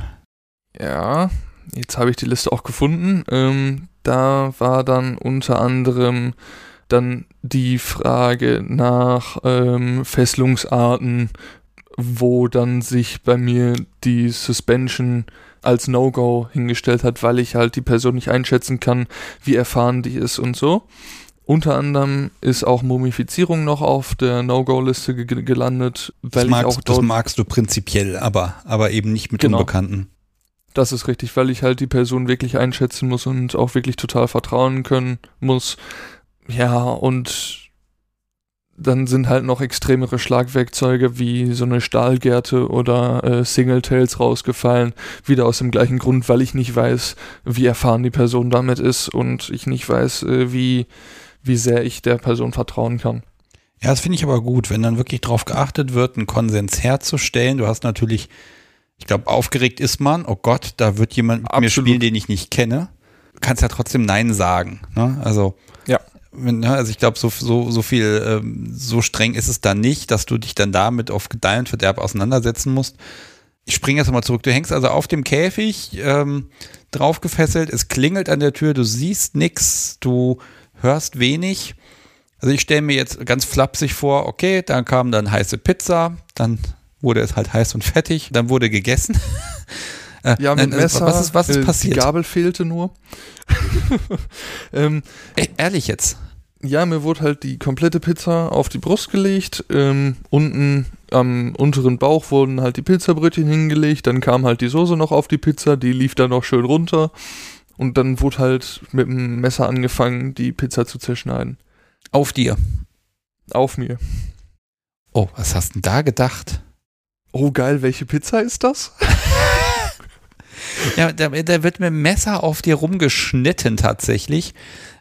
Ja, jetzt habe ich die Liste auch gefunden. Ähm, da war dann unter anderem dann die Frage nach ähm, Fesselungsarten, wo dann sich bei mir die Suspension als No-Go hingestellt hat, weil ich halt die Person nicht einschätzen kann, wie erfahren die ist und so. Unter anderem ist auch Mumifizierung noch auf der No-Go-Liste ge gelandet, weil das magst, ich auch dort. Das magst du prinzipiell, aber, aber eben nicht mit genau. Unbekannten. Das ist richtig, weil ich halt die Person wirklich einschätzen muss und auch wirklich total vertrauen können muss, ja, und dann sind halt noch extremere Schlagwerkzeuge wie so eine Stahlgärte oder äh, Singletails rausgefallen. Wieder aus dem gleichen Grund, weil ich nicht weiß, wie erfahren die Person damit ist und ich nicht weiß, äh, wie, wie sehr ich der Person vertrauen kann. Ja, das finde ich aber gut, wenn dann wirklich darauf geachtet wird, einen Konsens herzustellen. Du hast natürlich, ich glaube, aufgeregt ist man, oh Gott, da wird jemand mit mir spielen, den ich nicht kenne. Du kannst ja trotzdem Nein sagen. Ne? Also also ich glaube, so, so, so viel, ähm, so streng ist es da nicht, dass du dich dann damit auf Gedeih und Verderb auseinandersetzen musst. Ich springe jetzt mal zurück. Du hängst also auf dem Käfig ähm, drauf gefesselt, es klingelt an der Tür, du siehst nichts, du hörst wenig. Also ich stelle mir jetzt ganz flapsig vor, okay, dann kam dann heiße Pizza, dann wurde es halt heiß und fettig, dann wurde gegessen. Äh, ja, mit äh, Messer. Was ist, was ist äh, passiert? Die Gabel fehlte nur. ähm, Ey, ehrlich jetzt? Ja, mir wurde halt die komplette Pizza auf die Brust gelegt. Ähm, unten am unteren Bauch wurden halt die Pizzabrötchen hingelegt. Dann kam halt die Soße noch auf die Pizza. Die lief dann noch schön runter. Und dann wurde halt mit dem Messer angefangen, die Pizza zu zerschneiden. Auf dir? Auf mir. Oh, was hast du denn da gedacht? Oh geil, welche Pizza ist das? Ja, da, da wird mit dem Messer auf dir rumgeschnitten tatsächlich.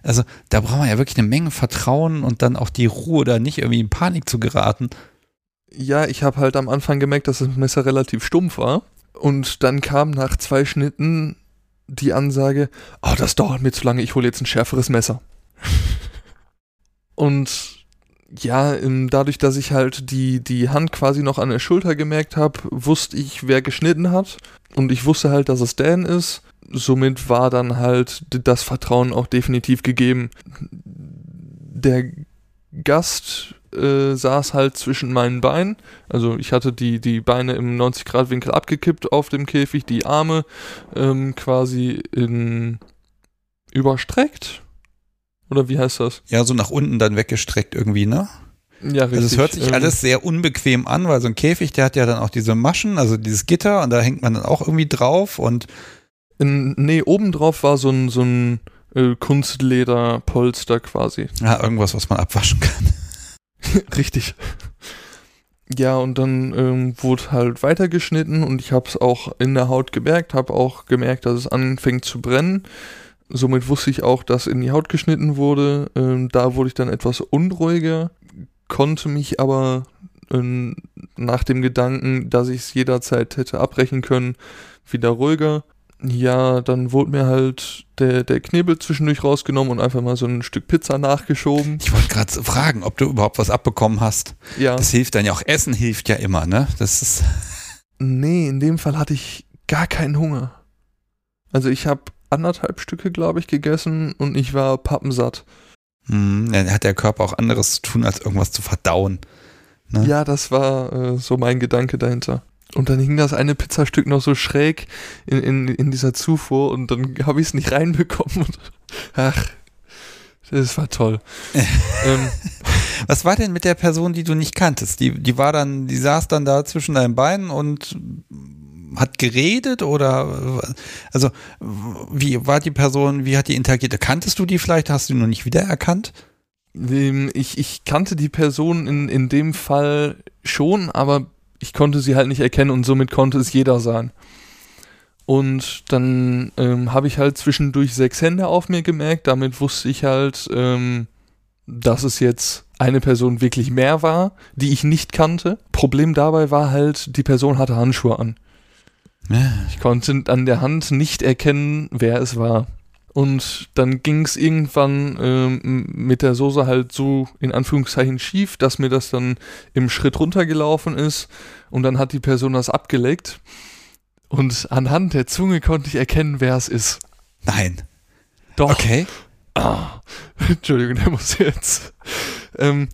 Also da braucht man ja wirklich eine Menge Vertrauen und dann auch die Ruhe, da nicht irgendwie in Panik zu geraten. Ja, ich habe halt am Anfang gemerkt, dass das Messer relativ stumpf war. Und dann kam nach zwei Schnitten die Ansage, oh, das dauert mir zu lange, ich hole jetzt ein schärferes Messer. und ja, dadurch, dass ich halt die, die Hand quasi noch an der Schulter gemerkt habe, wusste ich, wer geschnitten hat. Und ich wusste halt, dass es Dan ist. Somit war dann halt das Vertrauen auch definitiv gegeben. Der Gast äh, saß halt zwischen meinen Beinen. Also ich hatte die, die Beine im 90-Grad-Winkel abgekippt auf dem Käfig, die Arme ähm, quasi in überstreckt. Oder wie heißt das? Ja, so nach unten dann weggestreckt irgendwie, ne? Ja, richtig. Also es hört sich ähm, alles sehr unbequem an, weil so ein Käfig, der hat ja dann auch diese Maschen, also dieses Gitter und da hängt man dann auch irgendwie drauf und in, nee, obendrauf war so ein, so ein äh, Kunstlederpolster quasi. Ja, irgendwas, was man abwaschen kann. Richtig. Ja, und dann ähm, wurde halt weitergeschnitten und ich habe es auch in der Haut gemerkt, habe auch gemerkt, dass es anfängt zu brennen. Somit wusste ich auch, dass in die Haut geschnitten wurde. Ähm, da wurde ich dann etwas unruhiger, konnte mich aber ähm, nach dem Gedanken, dass ich es jederzeit hätte abbrechen können, wieder ruhiger. Ja, dann wurde mir halt der, der Knebel zwischendurch rausgenommen und einfach mal so ein Stück Pizza nachgeschoben. Ich wollte gerade fragen, ob du überhaupt was abbekommen hast. Ja. Das hilft dann ja auch. Essen hilft ja immer, ne? Das ist. Nee, in dem Fall hatte ich gar keinen Hunger. Also ich habe anderthalb Stücke, glaube ich, gegessen und ich war pappensatt. Hm, dann hat der Körper auch anderes zu tun, als irgendwas zu verdauen. Ne? Ja, das war äh, so mein Gedanke dahinter. Und dann hing das eine Pizzastück noch so schräg in, in, in dieser Zufuhr und dann habe ich es nicht reinbekommen. Und, ach, das war toll. ähm, Was war denn mit der Person, die du nicht kanntest? Die, die war dann, die saß dann da zwischen deinen Beinen und hat geredet oder also wie war die Person, wie hat die interagiert? Kanntest du die vielleicht? Hast du die noch nicht wiedererkannt? Ähm, ich, ich kannte die Person in, in dem Fall schon, aber ich konnte sie halt nicht erkennen und somit konnte es jeder sein. Und dann ähm, habe ich halt zwischendurch sechs Hände auf mir gemerkt. Damit wusste ich halt, ähm, dass es jetzt eine Person wirklich mehr war, die ich nicht kannte. Problem dabei war halt, die Person hatte Handschuhe an. Ich konnte an der Hand nicht erkennen, wer es war. Und dann ging es irgendwann ähm, mit der Soße halt so in Anführungszeichen schief, dass mir das dann im Schritt runtergelaufen ist und dann hat die Person das abgeleckt. Und anhand der Zunge konnte ich erkennen, wer es ist. Nein. Doch. Okay. Ah, Entschuldigung, der muss jetzt. Ähm,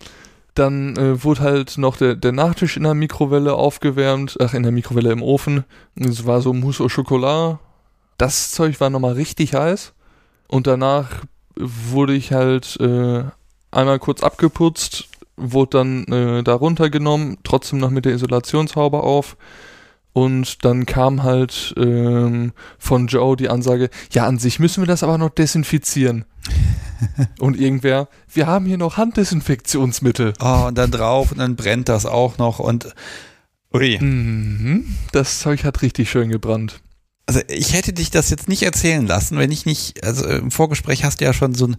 dann äh, wurde halt noch der, der Nachtisch in der Mikrowelle aufgewärmt, ach, in der Mikrowelle im Ofen. Es war so Mousse au Chocolat. Das Zeug war nochmal richtig heiß. Und danach wurde ich halt äh, einmal kurz abgeputzt, wurde dann äh, da runtergenommen, trotzdem noch mit der Isolationshaube auf. Und dann kam halt ähm, von Joe die Ansage, ja, an sich müssen wir das aber noch desinfizieren. und irgendwer, wir haben hier noch Handdesinfektionsmittel. Oh, und dann drauf und dann brennt das auch noch und ui. Mhm, das Zeug hat richtig schön gebrannt also ich hätte dich das jetzt nicht erzählen lassen, wenn ich nicht, also im Vorgespräch hast du ja schon so ein,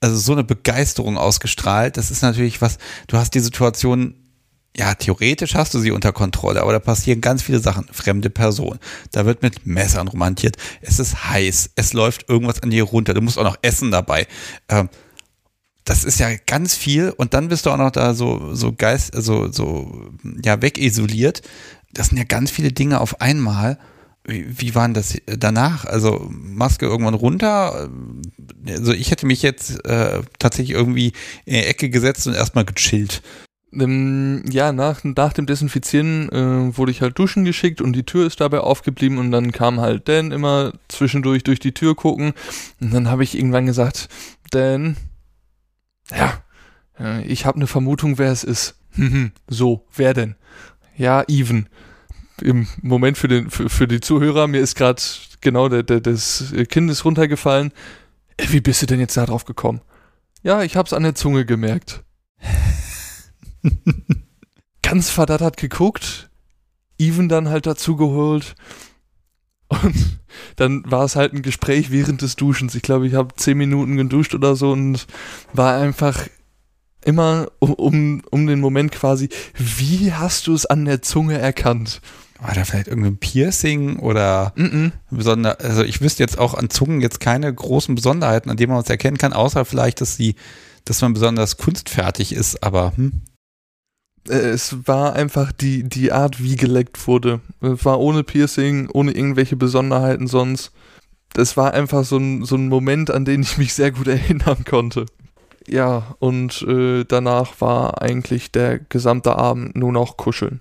also so eine Begeisterung ausgestrahlt. Das ist natürlich was, du hast die Situation, ja, theoretisch hast du sie unter Kontrolle, aber da passieren ganz viele Sachen. Fremde Person. Da wird mit Messern romantiert. Es ist heiß. Es läuft irgendwas an dir runter. Du musst auch noch essen dabei. Ähm, das ist ja ganz viel und dann bist du auch noch da so, so geist, so, so, ja, wegisoliert. Das sind ja ganz viele Dinge auf einmal wie, wie war denn das danach? Also Maske irgendwann runter? Also ich hätte mich jetzt äh, tatsächlich irgendwie in die Ecke gesetzt und erstmal gechillt. Ähm, ja, nach, nach dem Desinfizieren äh, wurde ich halt duschen geschickt und die Tür ist dabei aufgeblieben und dann kam halt Dan immer zwischendurch durch die Tür gucken und dann habe ich irgendwann gesagt, Dan, ja, äh, ich habe eine Vermutung, wer es ist. so, wer denn? Ja, Even im Moment für, den, für, für die Zuhörer, mir ist gerade genau der, der, das Kind ist runtergefallen. Wie bist du denn jetzt da drauf gekommen? Ja, ich hab's an der Zunge gemerkt. Ganz verdattert geguckt, Even dann halt dazu geholt. Und dann war es halt ein Gespräch während des Duschens. Ich glaube, ich habe zehn Minuten geduscht oder so und war einfach immer um, um, um den Moment quasi, wie hast du es an der Zunge erkannt? war da vielleicht irgendein Piercing oder mm -mm. besonder, also ich wüsste jetzt auch an Zungen jetzt keine großen Besonderheiten, an denen man es erkennen kann, außer vielleicht, dass sie, dass man besonders kunstfertig ist, aber hm. Äh, es war einfach die, die Art, wie geleckt wurde. Es war ohne Piercing, ohne irgendwelche Besonderheiten sonst. Es war einfach so ein, so ein Moment, an den ich mich sehr gut erinnern konnte. Ja, und äh, danach war eigentlich der gesamte Abend nur noch kuscheln.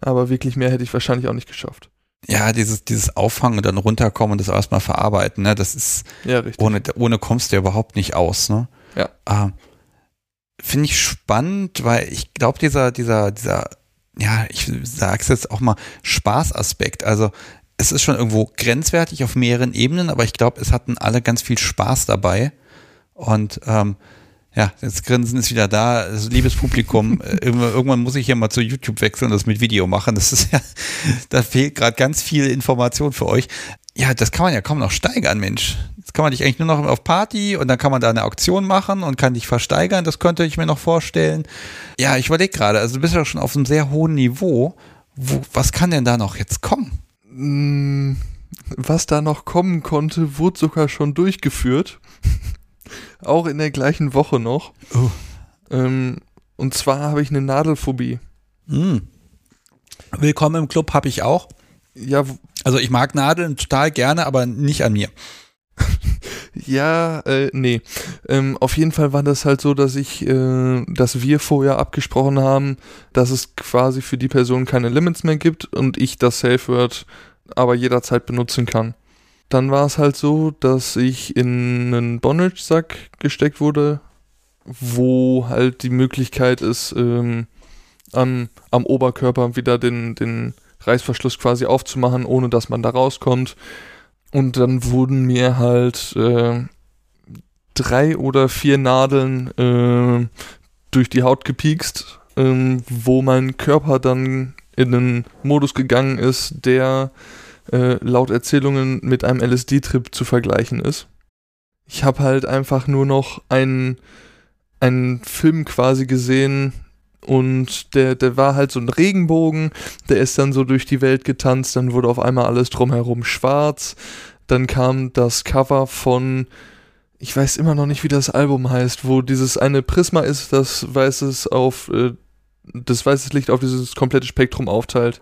Aber wirklich mehr hätte ich wahrscheinlich auch nicht geschafft. Ja, dieses, dieses Auffangen und dann runterkommen und das erstmal verarbeiten, ne, das ist, ja, richtig. Ohne, ohne kommst du ja überhaupt nicht aus, ne? Ja. Äh, Finde ich spannend, weil ich glaube, dieser, dieser, dieser, ja, ich sag's jetzt auch mal, Spaßaspekt, also es ist schon irgendwo grenzwertig auf mehreren Ebenen, aber ich glaube, es hatten alle ganz viel Spaß dabei. Und ähm, ja, das Grinsen ist wieder da. Also, liebes Publikum, äh, irgendwann muss ich hier mal zu YouTube wechseln und das mit Video machen. Das ist ja, da fehlt gerade ganz viel Information für euch. Ja, das kann man ja kaum noch steigern, Mensch. Jetzt kann man dich eigentlich nur noch auf Party und dann kann man da eine Auktion machen und kann dich versteigern. Das könnte ich mir noch vorstellen. Ja, ich überlege gerade, also du bist ja schon auf einem sehr hohen Niveau. Wo, was kann denn da noch jetzt kommen? Mm, was da noch kommen konnte, wurde sogar schon durchgeführt. Auch in der gleichen Woche noch. Oh. Ähm, und zwar habe ich eine Nadelphobie. Mm. Willkommen im Club habe ich auch. Ja. Also ich mag Nadeln total gerne, aber nicht an mir. ja, äh, nee. Ähm, auf jeden Fall war das halt so, dass ich, äh, dass wir vorher abgesprochen haben, dass es quasi für die Person keine Limits mehr gibt und ich das Safe Word aber jederzeit benutzen kann. Dann war es halt so, dass ich in einen Bondage-Sack gesteckt wurde, wo halt die Möglichkeit ist, ähm, am, am Oberkörper wieder den, den Reißverschluss quasi aufzumachen, ohne dass man da rauskommt. Und dann wurden mir halt äh, drei oder vier Nadeln äh, durch die Haut gepiekst, äh, wo mein Körper dann in einen Modus gegangen ist, der äh, laut Erzählungen mit einem LSD-Trip zu vergleichen ist. Ich habe halt einfach nur noch einen, einen Film quasi gesehen, und der, der war halt so ein Regenbogen, der ist dann so durch die Welt getanzt, dann wurde auf einmal alles drumherum schwarz. Dann kam das Cover von, ich weiß immer noch nicht, wie das Album heißt, wo dieses eine Prisma ist, das weißes auf, äh, das weißes Licht auf dieses komplette Spektrum aufteilt.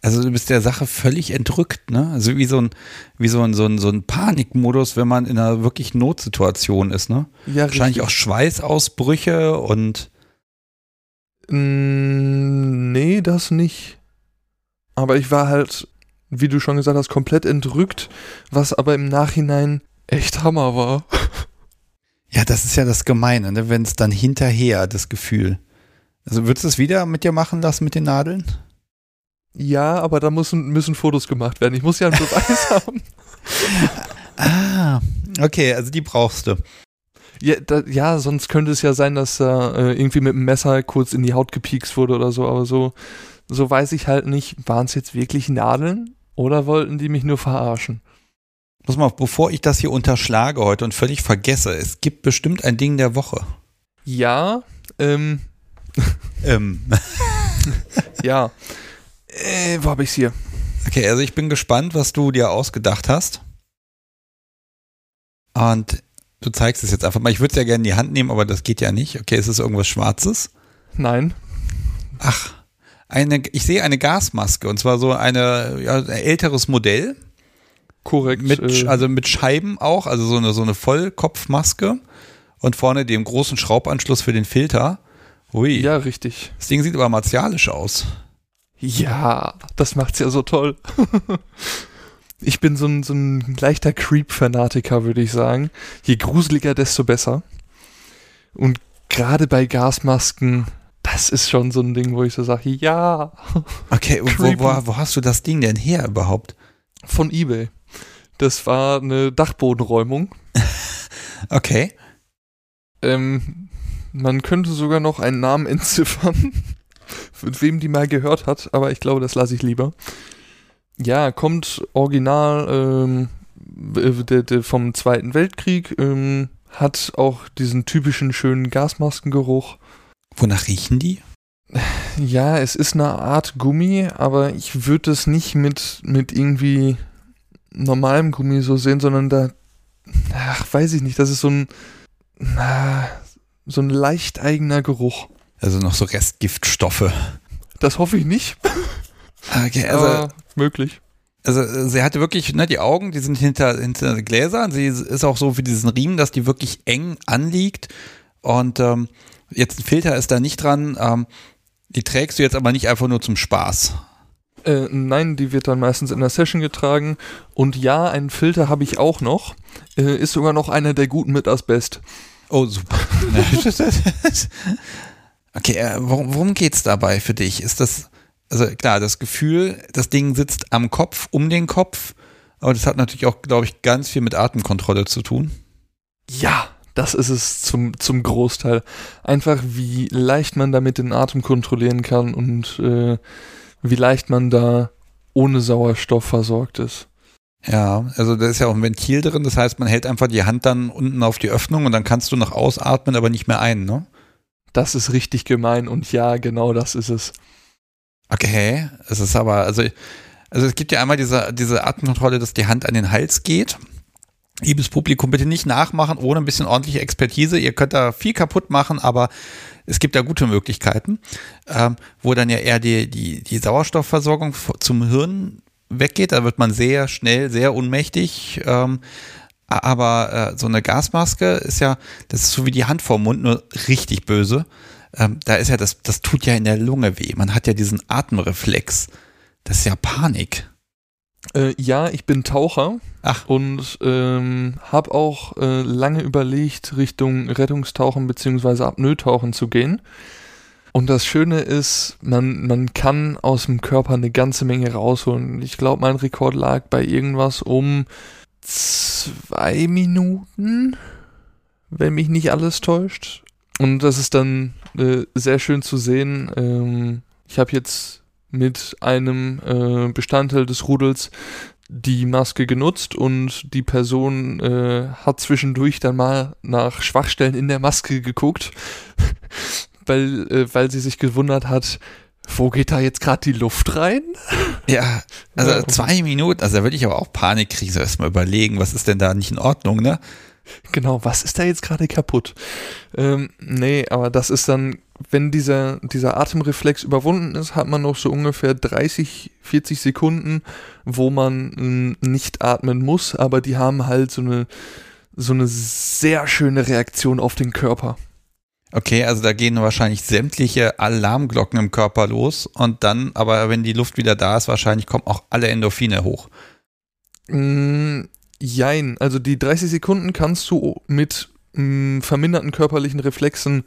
Also du bist der Sache völlig entrückt, ne? Also wie so ein, wie so ein, so ein, so ein Panikmodus, wenn man in einer wirklich Notsituation ist, ne? Ja, Wahrscheinlich richtig. auch Schweißausbrüche und nee, das nicht. Aber ich war halt, wie du schon gesagt hast, komplett entrückt, was aber im Nachhinein echt Hammer war. Ja, das ist ja das Gemeine, ne? wenn es dann hinterher das Gefühl. Also würdest du es wieder mit dir machen lassen mit den Nadeln? Ja, aber da müssen, müssen Fotos gemacht werden. Ich muss ja einen Beweis haben. Ah, okay, also die brauchst du. Ja, da, ja, sonst könnte es ja sein, dass da äh, irgendwie mit dem Messer kurz in die Haut gepiekst wurde oder so, aber so, so weiß ich halt nicht, waren es jetzt wirklich Nadeln oder wollten die mich nur verarschen? Muss mal, bevor ich das hier unterschlage heute und völlig vergesse, es gibt bestimmt ein Ding der Woche. Ja, ähm. ähm. ja. Äh, wo habe ich es hier? Okay, also ich bin gespannt, was du dir ausgedacht hast. Und Du zeigst es jetzt einfach mal. Ich würde es ja gerne in die Hand nehmen, aber das geht ja nicht. Okay, ist es irgendwas Schwarzes? Nein. Ach, eine, ich sehe eine Gasmaske und zwar so eine, ja, ein älteres Modell. Korrekt. Mit, äh, also mit Scheiben auch, also so eine, so eine Vollkopfmaske und vorne dem großen Schraubanschluss für den Filter. Hui. Ja, richtig. Das Ding sieht aber martialisch aus. Ja, das macht's ja so toll. Ich bin so ein, so ein leichter Creep-Fanatiker, würde ich sagen. Je gruseliger, desto besser. Und gerade bei Gasmasken, das ist schon so ein Ding, wo ich so sage, ja. Okay, und wo, wo, wo hast du das Ding denn her überhaupt? Von eBay. Das war eine Dachbodenräumung. okay. Ähm, man könnte sogar noch einen Namen entziffern, mit wem die mal gehört hat, aber ich glaube, das lasse ich lieber. Ja, kommt original ähm, der, der vom Zweiten Weltkrieg, ähm, hat auch diesen typischen schönen Gasmaskengeruch. Wonach riechen die? Ja, es ist eine Art Gummi, aber ich würde es nicht mit, mit irgendwie normalem Gummi so sehen, sondern da, ach, weiß ich nicht, das ist so ein, na, so ein leicht eigener Geruch. Also noch so Restgiftstoffe. Das hoffe ich nicht. Okay, also Aber möglich. Also sie hatte wirklich, ne, die Augen, die sind hinter, hinter Gläsern. Sie ist auch so für diesen Riemen, dass die wirklich eng anliegt. Und ähm, jetzt ein Filter ist da nicht dran. Ähm, die trägst du jetzt aber nicht einfach nur zum Spaß. Äh, nein, die wird dann meistens in der Session getragen. Und ja, einen Filter habe ich auch noch. Äh, ist sogar noch einer der guten mit Asbest. Oh, super. okay, äh, worum, worum es dabei für dich? Ist das, also klar, das Gefühl, das Ding sitzt am Kopf, um den Kopf, aber das hat natürlich auch, glaube ich, ganz viel mit Atemkontrolle zu tun. Ja, das ist es zum, zum Großteil. Einfach, wie leicht man damit den Atem kontrollieren kann und äh, wie leicht man da ohne Sauerstoff versorgt ist. Ja, also da ist ja auch ein Ventil drin, das heißt, man hält einfach die Hand dann unten auf die Öffnung und dann kannst du noch ausatmen, aber nicht mehr ein, ne? Das ist richtig gemein und ja, genau das ist es. Okay, es ist aber, also, also es gibt ja einmal diese, diese Atemkontrolle, dass die Hand an den Hals geht. Liebes Publikum, bitte nicht nachmachen ohne ein bisschen ordentliche Expertise. Ihr könnt da viel kaputt machen, aber es gibt da gute Möglichkeiten, ähm, wo dann ja eher die, die, die Sauerstoffversorgung zum Hirn weggeht. Da wird man sehr schnell, sehr unmächtig. Ähm, aber äh, so eine Gasmaske ist ja, das ist so wie die Hand vorm Mund, nur richtig böse. Ähm, da ist ja das, das tut ja in der Lunge weh. Man hat ja diesen Atemreflex. Das ist ja Panik. Äh, ja, ich bin Taucher Ach. und ähm, habe auch äh, lange überlegt, Richtung Rettungstauchen bzw. Apnoe-Tauchen zu gehen. Und das Schöne ist, man, man kann aus dem Körper eine ganze Menge rausholen. Ich glaube, mein Rekord lag bei irgendwas um zwei Minuten, wenn mich nicht alles täuscht. Und das ist dann äh, sehr schön zu sehen. Ähm, ich habe jetzt mit einem äh, Bestandteil des Rudels die Maske genutzt und die Person äh, hat zwischendurch dann mal nach Schwachstellen in der Maske geguckt weil, äh, weil sie sich gewundert hat, wo geht da jetzt gerade die Luft rein? Ja, also ja. zwei Minuten, also da würde ich aber auch Panik kriegen, so erstmal überlegen, was ist denn da nicht in Ordnung, ne? Genau, was ist da jetzt gerade kaputt? Ähm, nee, aber das ist dann, wenn dieser, dieser Atemreflex überwunden ist, hat man noch so ungefähr 30, 40 Sekunden, wo man nicht atmen muss, aber die haben halt so eine, so eine sehr schöne Reaktion auf den Körper. Okay, also da gehen wahrscheinlich sämtliche Alarmglocken im Körper los und dann, aber wenn die Luft wieder da ist, wahrscheinlich kommen auch alle Endorphine hoch. Jein, also die 30 Sekunden kannst du mit mm, verminderten körperlichen Reflexen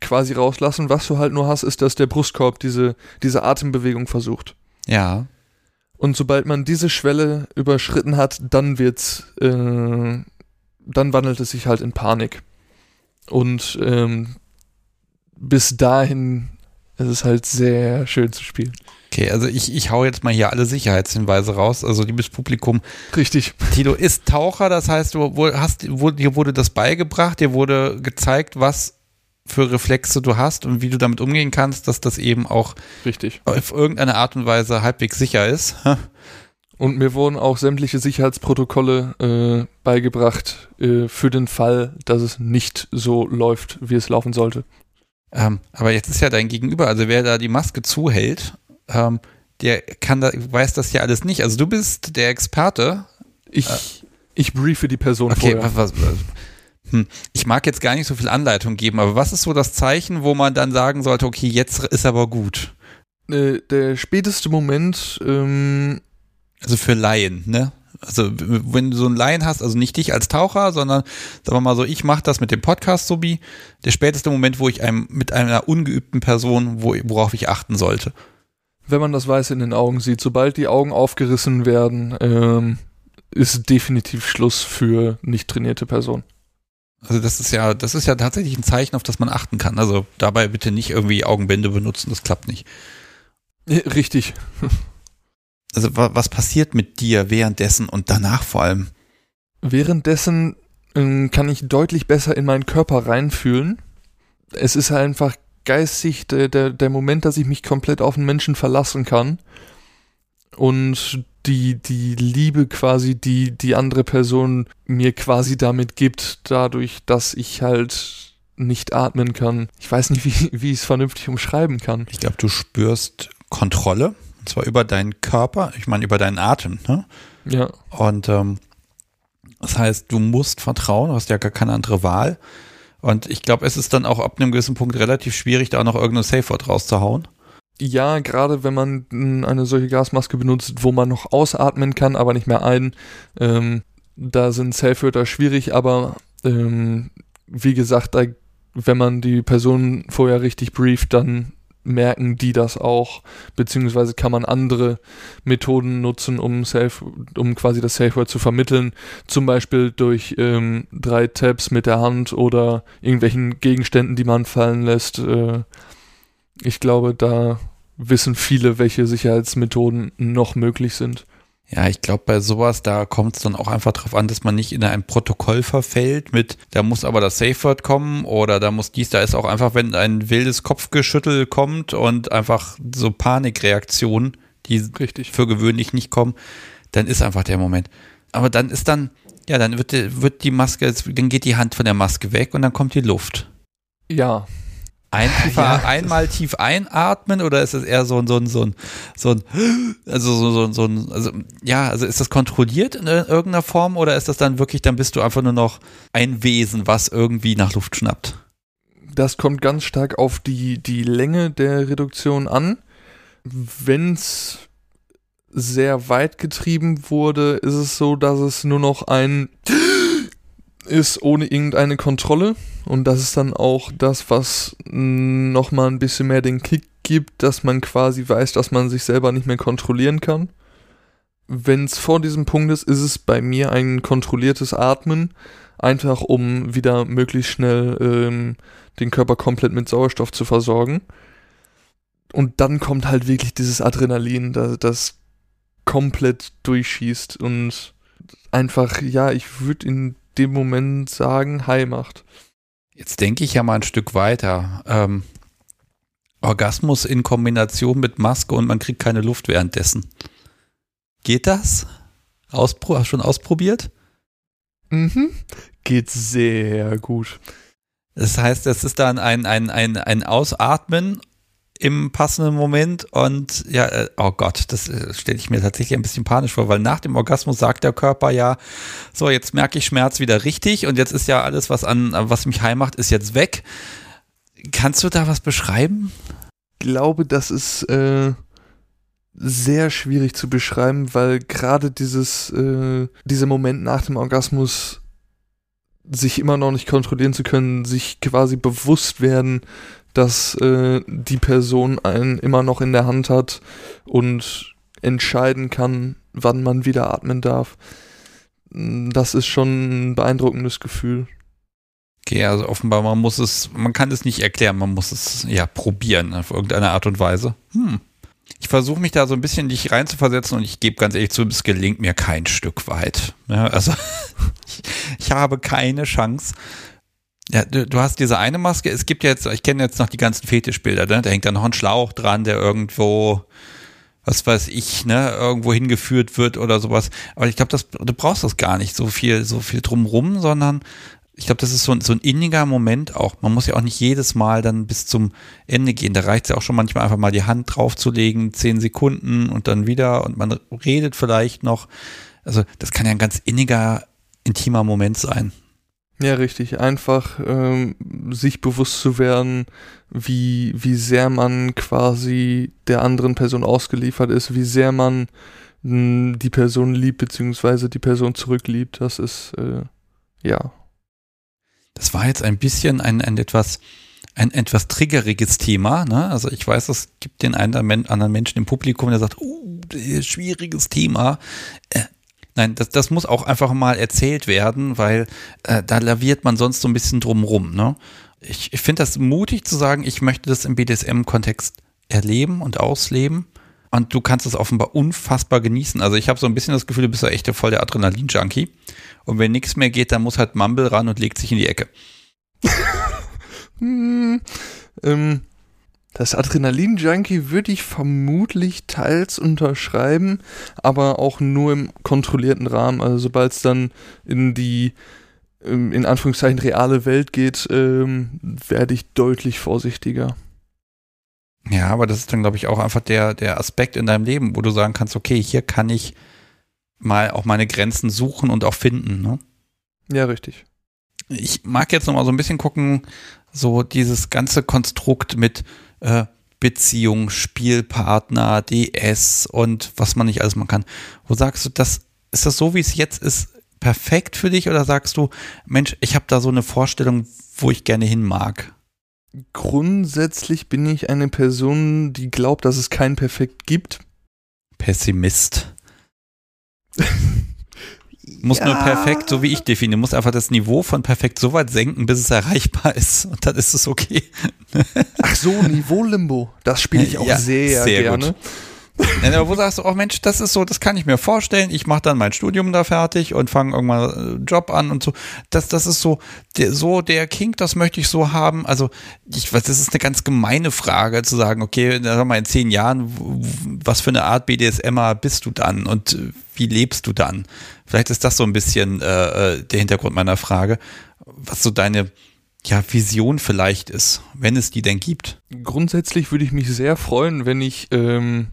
quasi rauslassen. Was du halt nur hast, ist, dass der Brustkorb diese, diese Atembewegung versucht. Ja. Und sobald man diese Schwelle überschritten hat, dann wird's, äh, dann wandelt es sich halt in Panik. Und ähm, bis dahin ist es halt sehr schön zu spielen. Okay, also ich, ich hau jetzt mal hier alle Sicherheitshinweise raus. Also liebes Publikum. Richtig. Tilo ist Taucher, das heißt, du hast, dir wurde das beigebracht, dir wurde gezeigt, was für Reflexe du hast und wie du damit umgehen kannst, dass das eben auch Richtig. auf irgendeine Art und Weise halbwegs sicher ist. Und mir wurden auch sämtliche Sicherheitsprotokolle äh, beigebracht äh, für den Fall, dass es nicht so läuft, wie es laufen sollte. Ähm, aber jetzt ist ja dein Gegenüber, also wer da die Maske zuhält, ähm, der kann da, weiß das ja alles nicht. Also du bist der Experte. Ich, äh, ich briefe die Person okay, vorher. Was, was, hm, ich mag jetzt gar nicht so viel Anleitung geben, aber was ist so das Zeichen, wo man dann sagen sollte, okay, jetzt ist aber gut? Äh, der späteste Moment ähm, also für Laien, ne? Also wenn du so einen Laien hast, also nicht dich als Taucher, sondern sagen wir mal so, ich mache das mit dem Podcast so wie der späteste Moment, wo ich einem mit einer ungeübten Person, wo, worauf ich achten sollte. Wenn man das Weiß in den Augen sieht, sobald die Augen aufgerissen werden, ähm, ist definitiv Schluss für nicht trainierte Personen. Also das ist ja, das ist ja tatsächlich ein Zeichen, auf das man achten kann. Also dabei bitte nicht irgendwie Augenbände benutzen, das klappt nicht. Richtig. also was passiert mit dir währenddessen und danach vor allem? Währenddessen ähm, kann ich deutlich besser in meinen Körper reinfühlen. Es ist einfach geistig der, der, der Moment, dass ich mich komplett auf den Menschen verlassen kann und die, die Liebe quasi, die die andere Person mir quasi damit gibt, dadurch, dass ich halt nicht atmen kann. Ich weiß nicht, wie, wie ich es vernünftig umschreiben kann. Ich glaube, du spürst Kontrolle und zwar über deinen Körper, ich meine über deinen Atem. Ne? Ja. Und ähm, das heißt, du musst vertrauen, du hast ja gar keine andere Wahl. Und ich glaube, es ist dann auch ab einem gewissen Punkt relativ schwierig, da noch irgendein Safe-Word rauszuhauen. Ja, gerade wenn man eine solche Gasmaske benutzt, wo man noch ausatmen kann, aber nicht mehr ein, ähm, da sind Safe-Wörter schwierig, aber ähm, wie gesagt, da, wenn man die Person vorher richtig brieft, dann merken die das auch, beziehungsweise kann man andere Methoden nutzen, um, Safe, um quasi das Safe Word zu vermitteln, zum Beispiel durch ähm, drei Tabs mit der Hand oder irgendwelchen Gegenständen, die man fallen lässt. Äh, ich glaube, da wissen viele, welche Sicherheitsmethoden noch möglich sind. Ja, ich glaube, bei sowas, da kommt es dann auch einfach darauf an, dass man nicht in ein Protokoll verfällt mit, da muss aber das Safe Word kommen oder da muss dies, da ist auch einfach, wenn ein wildes Kopfgeschüttel kommt und einfach so Panikreaktionen, die Richtig. für gewöhnlich nicht kommen, dann ist einfach der Moment. Aber dann ist dann, ja, dann wird, wird die Maske, dann geht die Hand von der Maske weg und dann kommt die Luft. Ja, ein, ja. einmal tief einatmen oder ist es eher so ein, so ein, so ein, so ein, also so, so, so ein, also, ja, also ist das kontrolliert in irgendeiner Form oder ist das dann wirklich, dann bist du einfach nur noch ein Wesen, was irgendwie nach Luft schnappt? Das kommt ganz stark auf die, die Länge der Reduktion an. Wenn es sehr weit getrieben wurde, ist es so, dass es nur noch ein ist ohne irgendeine Kontrolle. Und das ist dann auch das, was nochmal ein bisschen mehr den Kick gibt, dass man quasi weiß, dass man sich selber nicht mehr kontrollieren kann. Wenn es vor diesem Punkt ist, ist es bei mir ein kontrolliertes Atmen, einfach um wieder möglichst schnell ähm, den Körper komplett mit Sauerstoff zu versorgen. Und dann kommt halt wirklich dieses Adrenalin, das, das komplett durchschießt und einfach, ja, ich würde in dem Moment sagen, Hi macht. Jetzt denke ich ja mal ein Stück weiter. Ähm, Orgasmus in Kombination mit Maske und man kriegt keine Luft währenddessen. Geht das? Auspro schon ausprobiert? Mhm. Geht sehr gut. Das heißt, es ist dann ein, ein, ein, ein Ausatmen im passenden Moment und ja, äh, oh Gott, das äh, stelle ich mir tatsächlich ein bisschen panisch vor, weil nach dem Orgasmus sagt der Körper ja, so jetzt merke ich Schmerz wieder richtig und jetzt ist ja alles, was an, was mich heim macht, ist jetzt weg. Kannst du da was beschreiben? Ich glaube, das ist äh, sehr schwierig zu beschreiben, weil gerade dieses, äh, dieser Moment nach dem Orgasmus sich immer noch nicht kontrollieren zu können, sich quasi bewusst werden, dass äh, die Person einen immer noch in der Hand hat und entscheiden kann, wann man wieder atmen darf. Das ist schon ein beeindruckendes Gefühl. Okay, also offenbar, man muss es, man kann es nicht erklären, man muss es ja probieren auf irgendeine Art und Weise. Hm. Ich versuche mich da so ein bisschen dich reinzuversetzen und ich gebe ganz ehrlich zu, es gelingt mir kein Stück weit. Ja, also ich, ich habe keine Chance. Ja, du, du, hast diese eine Maske. Es gibt jetzt, ich kenne jetzt noch die ganzen Fetischbilder, ne? Da hängt da noch ein Schlauch dran, der irgendwo, was weiß ich, ne, irgendwo hingeführt wird oder sowas. Aber ich glaube, du brauchst das gar nicht so viel, so viel drumrum, sondern ich glaube, das ist so, so ein inniger Moment auch. Man muss ja auch nicht jedes Mal dann bis zum Ende gehen. Da reicht es ja auch schon manchmal einfach mal die Hand draufzulegen, zehn Sekunden und dann wieder und man redet vielleicht noch. Also das kann ja ein ganz inniger, intimer Moment sein. Ja, richtig. Einfach ähm, sich bewusst zu werden, wie, wie sehr man quasi der anderen Person ausgeliefert ist, wie sehr man hm, die Person liebt, beziehungsweise die Person zurückliebt. Das ist, äh, ja. Das war jetzt ein bisschen ein, ein etwas, ein etwas triggeriges Thema. Ne? Also ich weiß, es gibt den einen anderen Menschen im Publikum, der sagt, uh, schwieriges Thema. Äh, Nein, das, das muss auch einfach mal erzählt werden, weil äh, da laviert man sonst so ein bisschen drumrum. Ne? Ich, ich finde das mutig zu sagen, ich möchte das im BDSM-Kontext erleben und ausleben. Und du kannst es offenbar unfassbar genießen. Also ich habe so ein bisschen das Gefühl, du bist ja echt voll der Adrenalin-Junkie. Und wenn nichts mehr geht, dann muss halt Mumble ran und legt sich in die Ecke. hm, ähm, das Adrenalin-Junkie würde ich vermutlich teils unterschreiben, aber auch nur im kontrollierten Rahmen. Also sobald es dann in die ähm, in Anführungszeichen reale Welt geht, ähm, werde ich deutlich vorsichtiger. Ja, aber das ist dann, glaube ich, auch einfach der, der Aspekt in deinem Leben, wo du sagen kannst, okay, hier kann ich mal auch meine Grenzen suchen und auch finden. Ne? Ja, richtig. Ich mag jetzt noch mal so ein bisschen gucken, so dieses ganze Konstrukt mit äh, Beziehung, Spielpartner, DS und was man nicht alles machen kann. Wo sagst du, das ist das so, wie es jetzt ist, perfekt für dich oder sagst du, Mensch, ich habe da so eine Vorstellung, wo ich gerne hin mag? Grundsätzlich bin ich eine Person, die glaubt, dass es kein Perfekt gibt. Pessimist. muss ja. nur perfekt, so wie ich definiere, muss einfach das Niveau von perfekt so weit senken, bis es erreichbar ist und dann ist es okay. Ach so, Niveau-Limbo, das spiele ich auch ja, sehr, sehr gerne. Gut. Ja, aber wo sagst du, oh Mensch, das ist so, das kann ich mir vorstellen. Ich mache dann mein Studium da fertig und fange irgendwann einen Job an und so. Das, das ist so der, so der Kink, das möchte ich so haben. Also, ich weiß, das ist eine ganz gemeine Frage zu sagen, okay, sag mal in zehn Jahren, was für eine Art BDSMer bist du dann und wie lebst du dann? Vielleicht ist das so ein bisschen äh, äh, der Hintergrund meiner Frage, was so deine ja, Vision vielleicht ist, wenn es die denn gibt. Grundsätzlich würde ich mich sehr freuen, wenn ich ähm,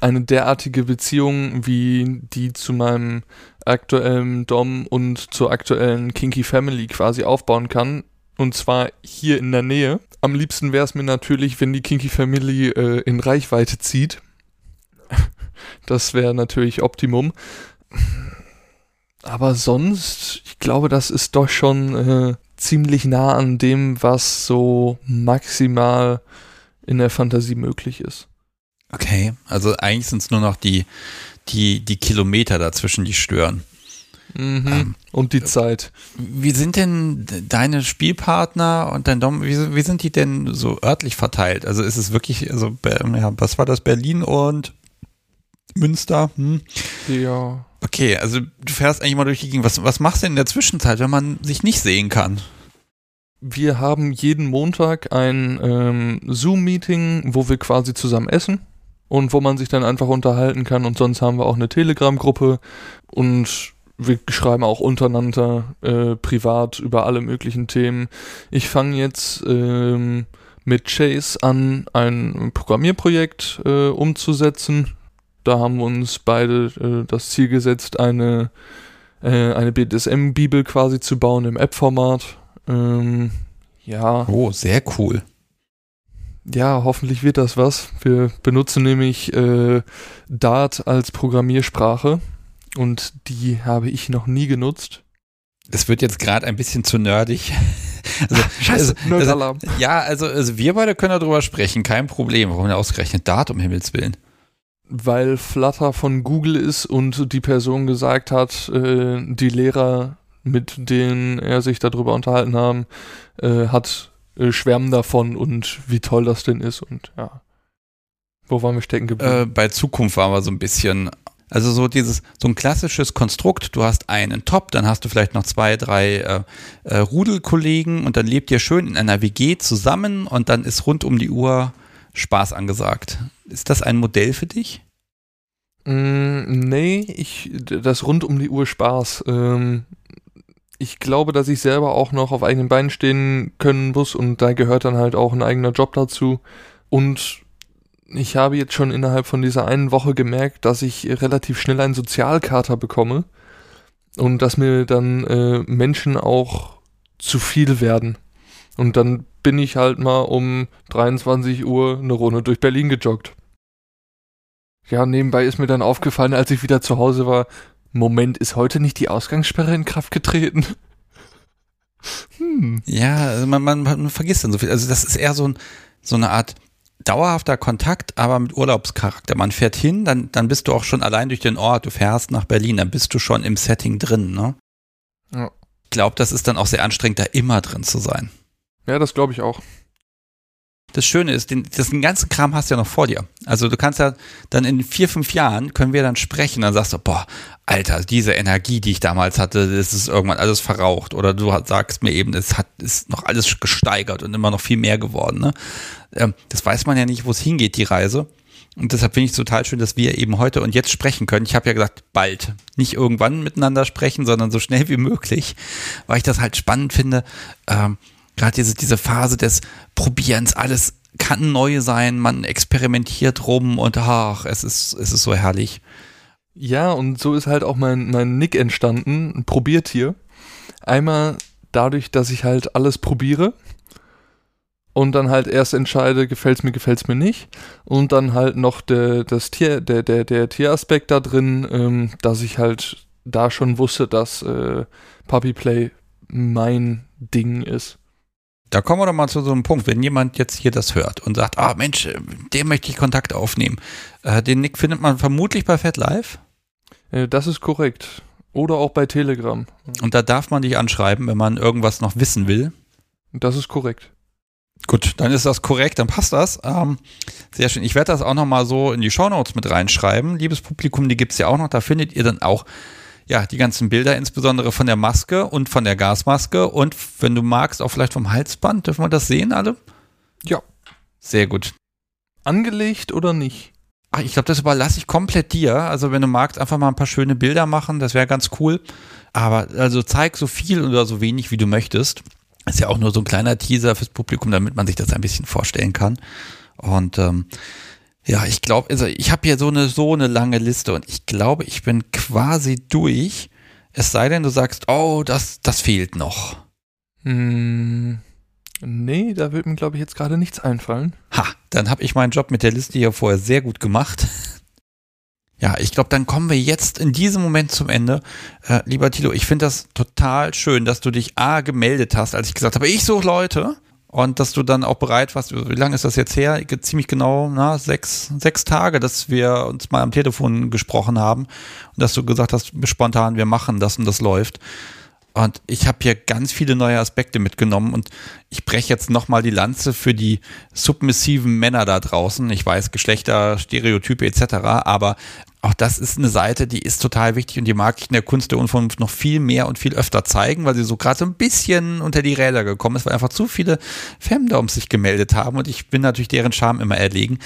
eine derartige Beziehung wie die zu meinem aktuellen Dom und zur aktuellen Kinky Family quasi aufbauen kann. Und zwar hier in der Nähe. Am liebsten wäre es mir natürlich, wenn die Kinky Family äh, in Reichweite zieht. das wäre natürlich Optimum. Aber sonst, ich glaube, das ist doch schon äh, ziemlich nah an dem, was so maximal in der Fantasie möglich ist. Okay, also eigentlich sind es nur noch die, die, die Kilometer dazwischen, die stören. Mhm. Ähm, und die Zeit. Wie sind denn deine Spielpartner und dein Dom, wie, wie sind die denn so örtlich verteilt? Also ist es wirklich, also ja, was war das, Berlin und Münster? Hm? Ja. Okay, also du fährst eigentlich mal durch die Gegend. Was, was machst du denn in der Zwischenzeit, wenn man sich nicht sehen kann? Wir haben jeden Montag ein ähm, Zoom-Meeting, wo wir quasi zusammen essen und wo man sich dann einfach unterhalten kann. Und sonst haben wir auch eine Telegram-Gruppe und wir schreiben auch untereinander äh, privat über alle möglichen Themen. Ich fange jetzt ähm, mit Chase an, ein Programmierprojekt äh, umzusetzen. Da haben wir uns beide äh, das Ziel gesetzt, eine, äh, eine BDSM-Bibel quasi zu bauen im App-Format. Ähm, ja. Oh, sehr cool. Ja, hoffentlich wird das was. Wir benutzen nämlich äh, Dart als Programmiersprache und die habe ich noch nie genutzt. Es wird jetzt gerade ein bisschen zu nerdig. Also, Scheiße, also, also, ja, also, also wir beide können darüber sprechen, kein Problem. Warum denn ausgerechnet Dart, um Himmels Willen? Weil Flutter von Google ist und die Person gesagt hat, äh, die Lehrer, mit denen er sich darüber unterhalten haben, äh, hat äh, schwärmen davon und wie toll das denn ist und ja. Wo waren wir stecken geblieben? Äh, bei Zukunft waren wir so ein bisschen, also so dieses, so ein klassisches Konstrukt, du hast einen Top, dann hast du vielleicht noch zwei, drei äh, äh, Rudelkollegen und dann lebt ihr schön in einer WG zusammen und dann ist rund um die Uhr Spaß angesagt. Ist das ein Modell für dich? Mm, nee, ich, das rund um die Uhr Spaß. Ähm, ich glaube, dass ich selber auch noch auf eigenen Beinen stehen können muss und da gehört dann halt auch ein eigener Job dazu. Und ich habe jetzt schon innerhalb von dieser einen Woche gemerkt, dass ich relativ schnell einen Sozialkater bekomme und dass mir dann äh, Menschen auch zu viel werden. Und dann bin ich halt mal um 23 Uhr eine Runde durch Berlin gejoggt. Ja, nebenbei ist mir dann aufgefallen, als ich wieder zu Hause war, Moment, ist heute nicht die Ausgangssperre in Kraft getreten? hm. Ja, also man, man, man, vergisst dann so viel. Also das ist eher so, ein, so eine Art dauerhafter Kontakt, aber mit Urlaubscharakter. Man fährt hin, dann, dann bist du auch schon allein durch den Ort, du fährst nach Berlin, dann bist du schon im Setting drin, ne? Ja. Ich glaube, das ist dann auch sehr anstrengend, da immer drin zu sein. Ja, das glaube ich auch das Schöne ist, den, das den ganzen Kram hast du ja noch vor dir. Also du kannst ja dann in vier, fünf Jahren können wir dann sprechen, dann sagst du, boah, Alter, diese Energie, die ich damals hatte, das ist irgendwann alles verraucht. Oder du sagst mir eben, es hat, ist noch alles gesteigert und immer noch viel mehr geworden. Ne? Ähm, das weiß man ja nicht, wo es hingeht, die Reise. Und deshalb finde ich es total schön, dass wir eben heute und jetzt sprechen können. Ich habe ja gesagt, bald. Nicht irgendwann miteinander sprechen, sondern so schnell wie möglich, weil ich das halt spannend finde. Ähm, gerade diese, diese Phase des Probierens, alles kann neu sein, man experimentiert rum und ach, es ist, es ist so herrlich. Ja, und so ist halt auch mein, mein Nick entstanden, ein Probiertier. Einmal dadurch, dass ich halt alles probiere und dann halt erst entscheide, gefällt es mir, gefällt es mir nicht. Und dann halt noch der, das Tier, der, der, der Tieraspekt da drin, ähm, dass ich halt da schon wusste, dass äh, Puppy Play mein Ding ist. Da kommen wir doch mal zu so einem Punkt, wenn jemand jetzt hier das hört und sagt, ah Mensch, dem möchte ich Kontakt aufnehmen. Äh, den Nick findet man vermutlich bei FatLive. Äh, das ist korrekt. Oder auch bei Telegram. Und da darf man dich anschreiben, wenn man irgendwas noch wissen will. Das ist korrekt. Gut, dann ist das korrekt, dann passt das. Ähm, sehr schön. Ich werde das auch nochmal so in die Shownotes mit reinschreiben. Liebes Publikum, die gibt es ja auch noch. Da findet ihr dann auch ja, die ganzen Bilder, insbesondere von der Maske und von der Gasmaske. Und wenn du magst, auch vielleicht vom Halsband. Dürfen wir das sehen, alle? Ja. Sehr gut. Angelegt oder nicht? Ach, ich glaube, das überlasse ich komplett dir. Also, wenn du magst, einfach mal ein paar schöne Bilder machen, das wäre ganz cool. Aber also zeig so viel oder so wenig, wie du möchtest. Ist ja auch nur so ein kleiner Teaser fürs Publikum, damit man sich das ein bisschen vorstellen kann. Und ähm, ja, ich glaube, also ich habe hier so eine so eine lange Liste und ich glaube, ich bin quasi durch. Es sei denn, du sagst, oh, das, das fehlt noch. Hm, nee, da wird mir, glaube ich, jetzt gerade nichts einfallen. Ha, dann habe ich meinen Job mit der Liste hier vorher sehr gut gemacht. Ja, ich glaube, dann kommen wir jetzt in diesem Moment zum Ende. Äh, lieber Tilo, ich finde das total schön, dass du dich A gemeldet hast, als ich gesagt habe, ich suche Leute. Und dass du dann auch bereit warst, wie lange ist das jetzt her? Ziemlich genau, na, sechs, sechs Tage, dass wir uns mal am Telefon gesprochen haben und dass du gesagt hast, spontan, wir machen das und das läuft. Und ich habe hier ganz viele neue Aspekte mitgenommen und ich breche jetzt nochmal die Lanze für die submissiven Männer da draußen. Ich weiß, Geschlechter, Stereotype etc., aber auch das ist eine Seite, die ist total wichtig und die mag ich in der Kunst der Unvernunft noch viel mehr und viel öfter zeigen, weil sie so gerade so ein bisschen unter die Räder gekommen ist, weil einfach zu viele Femdoms sich gemeldet haben und ich bin natürlich deren Charme immer erlegen.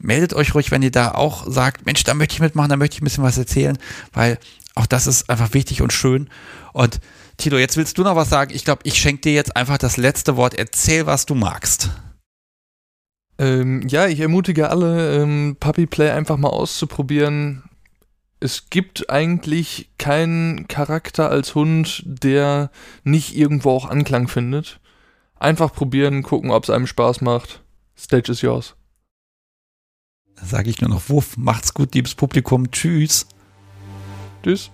Meldet euch ruhig, wenn ihr da auch sagt, Mensch, da möchte ich mitmachen, da möchte ich ein bisschen was erzählen, weil auch das ist einfach wichtig und schön und Tilo, jetzt willst du noch was sagen. Ich glaube, ich schenke dir jetzt einfach das letzte Wort. Erzähl, was du magst. Ähm, ja, ich ermutige alle, ähm, Puppy Play einfach mal auszuprobieren. Es gibt eigentlich keinen Charakter als Hund, der nicht irgendwo auch Anklang findet. Einfach probieren, gucken, ob es einem Spaß macht. Stage is yours. Sage ich nur noch Wuff. Macht's gut, liebes Publikum. Tschüss. Tschüss.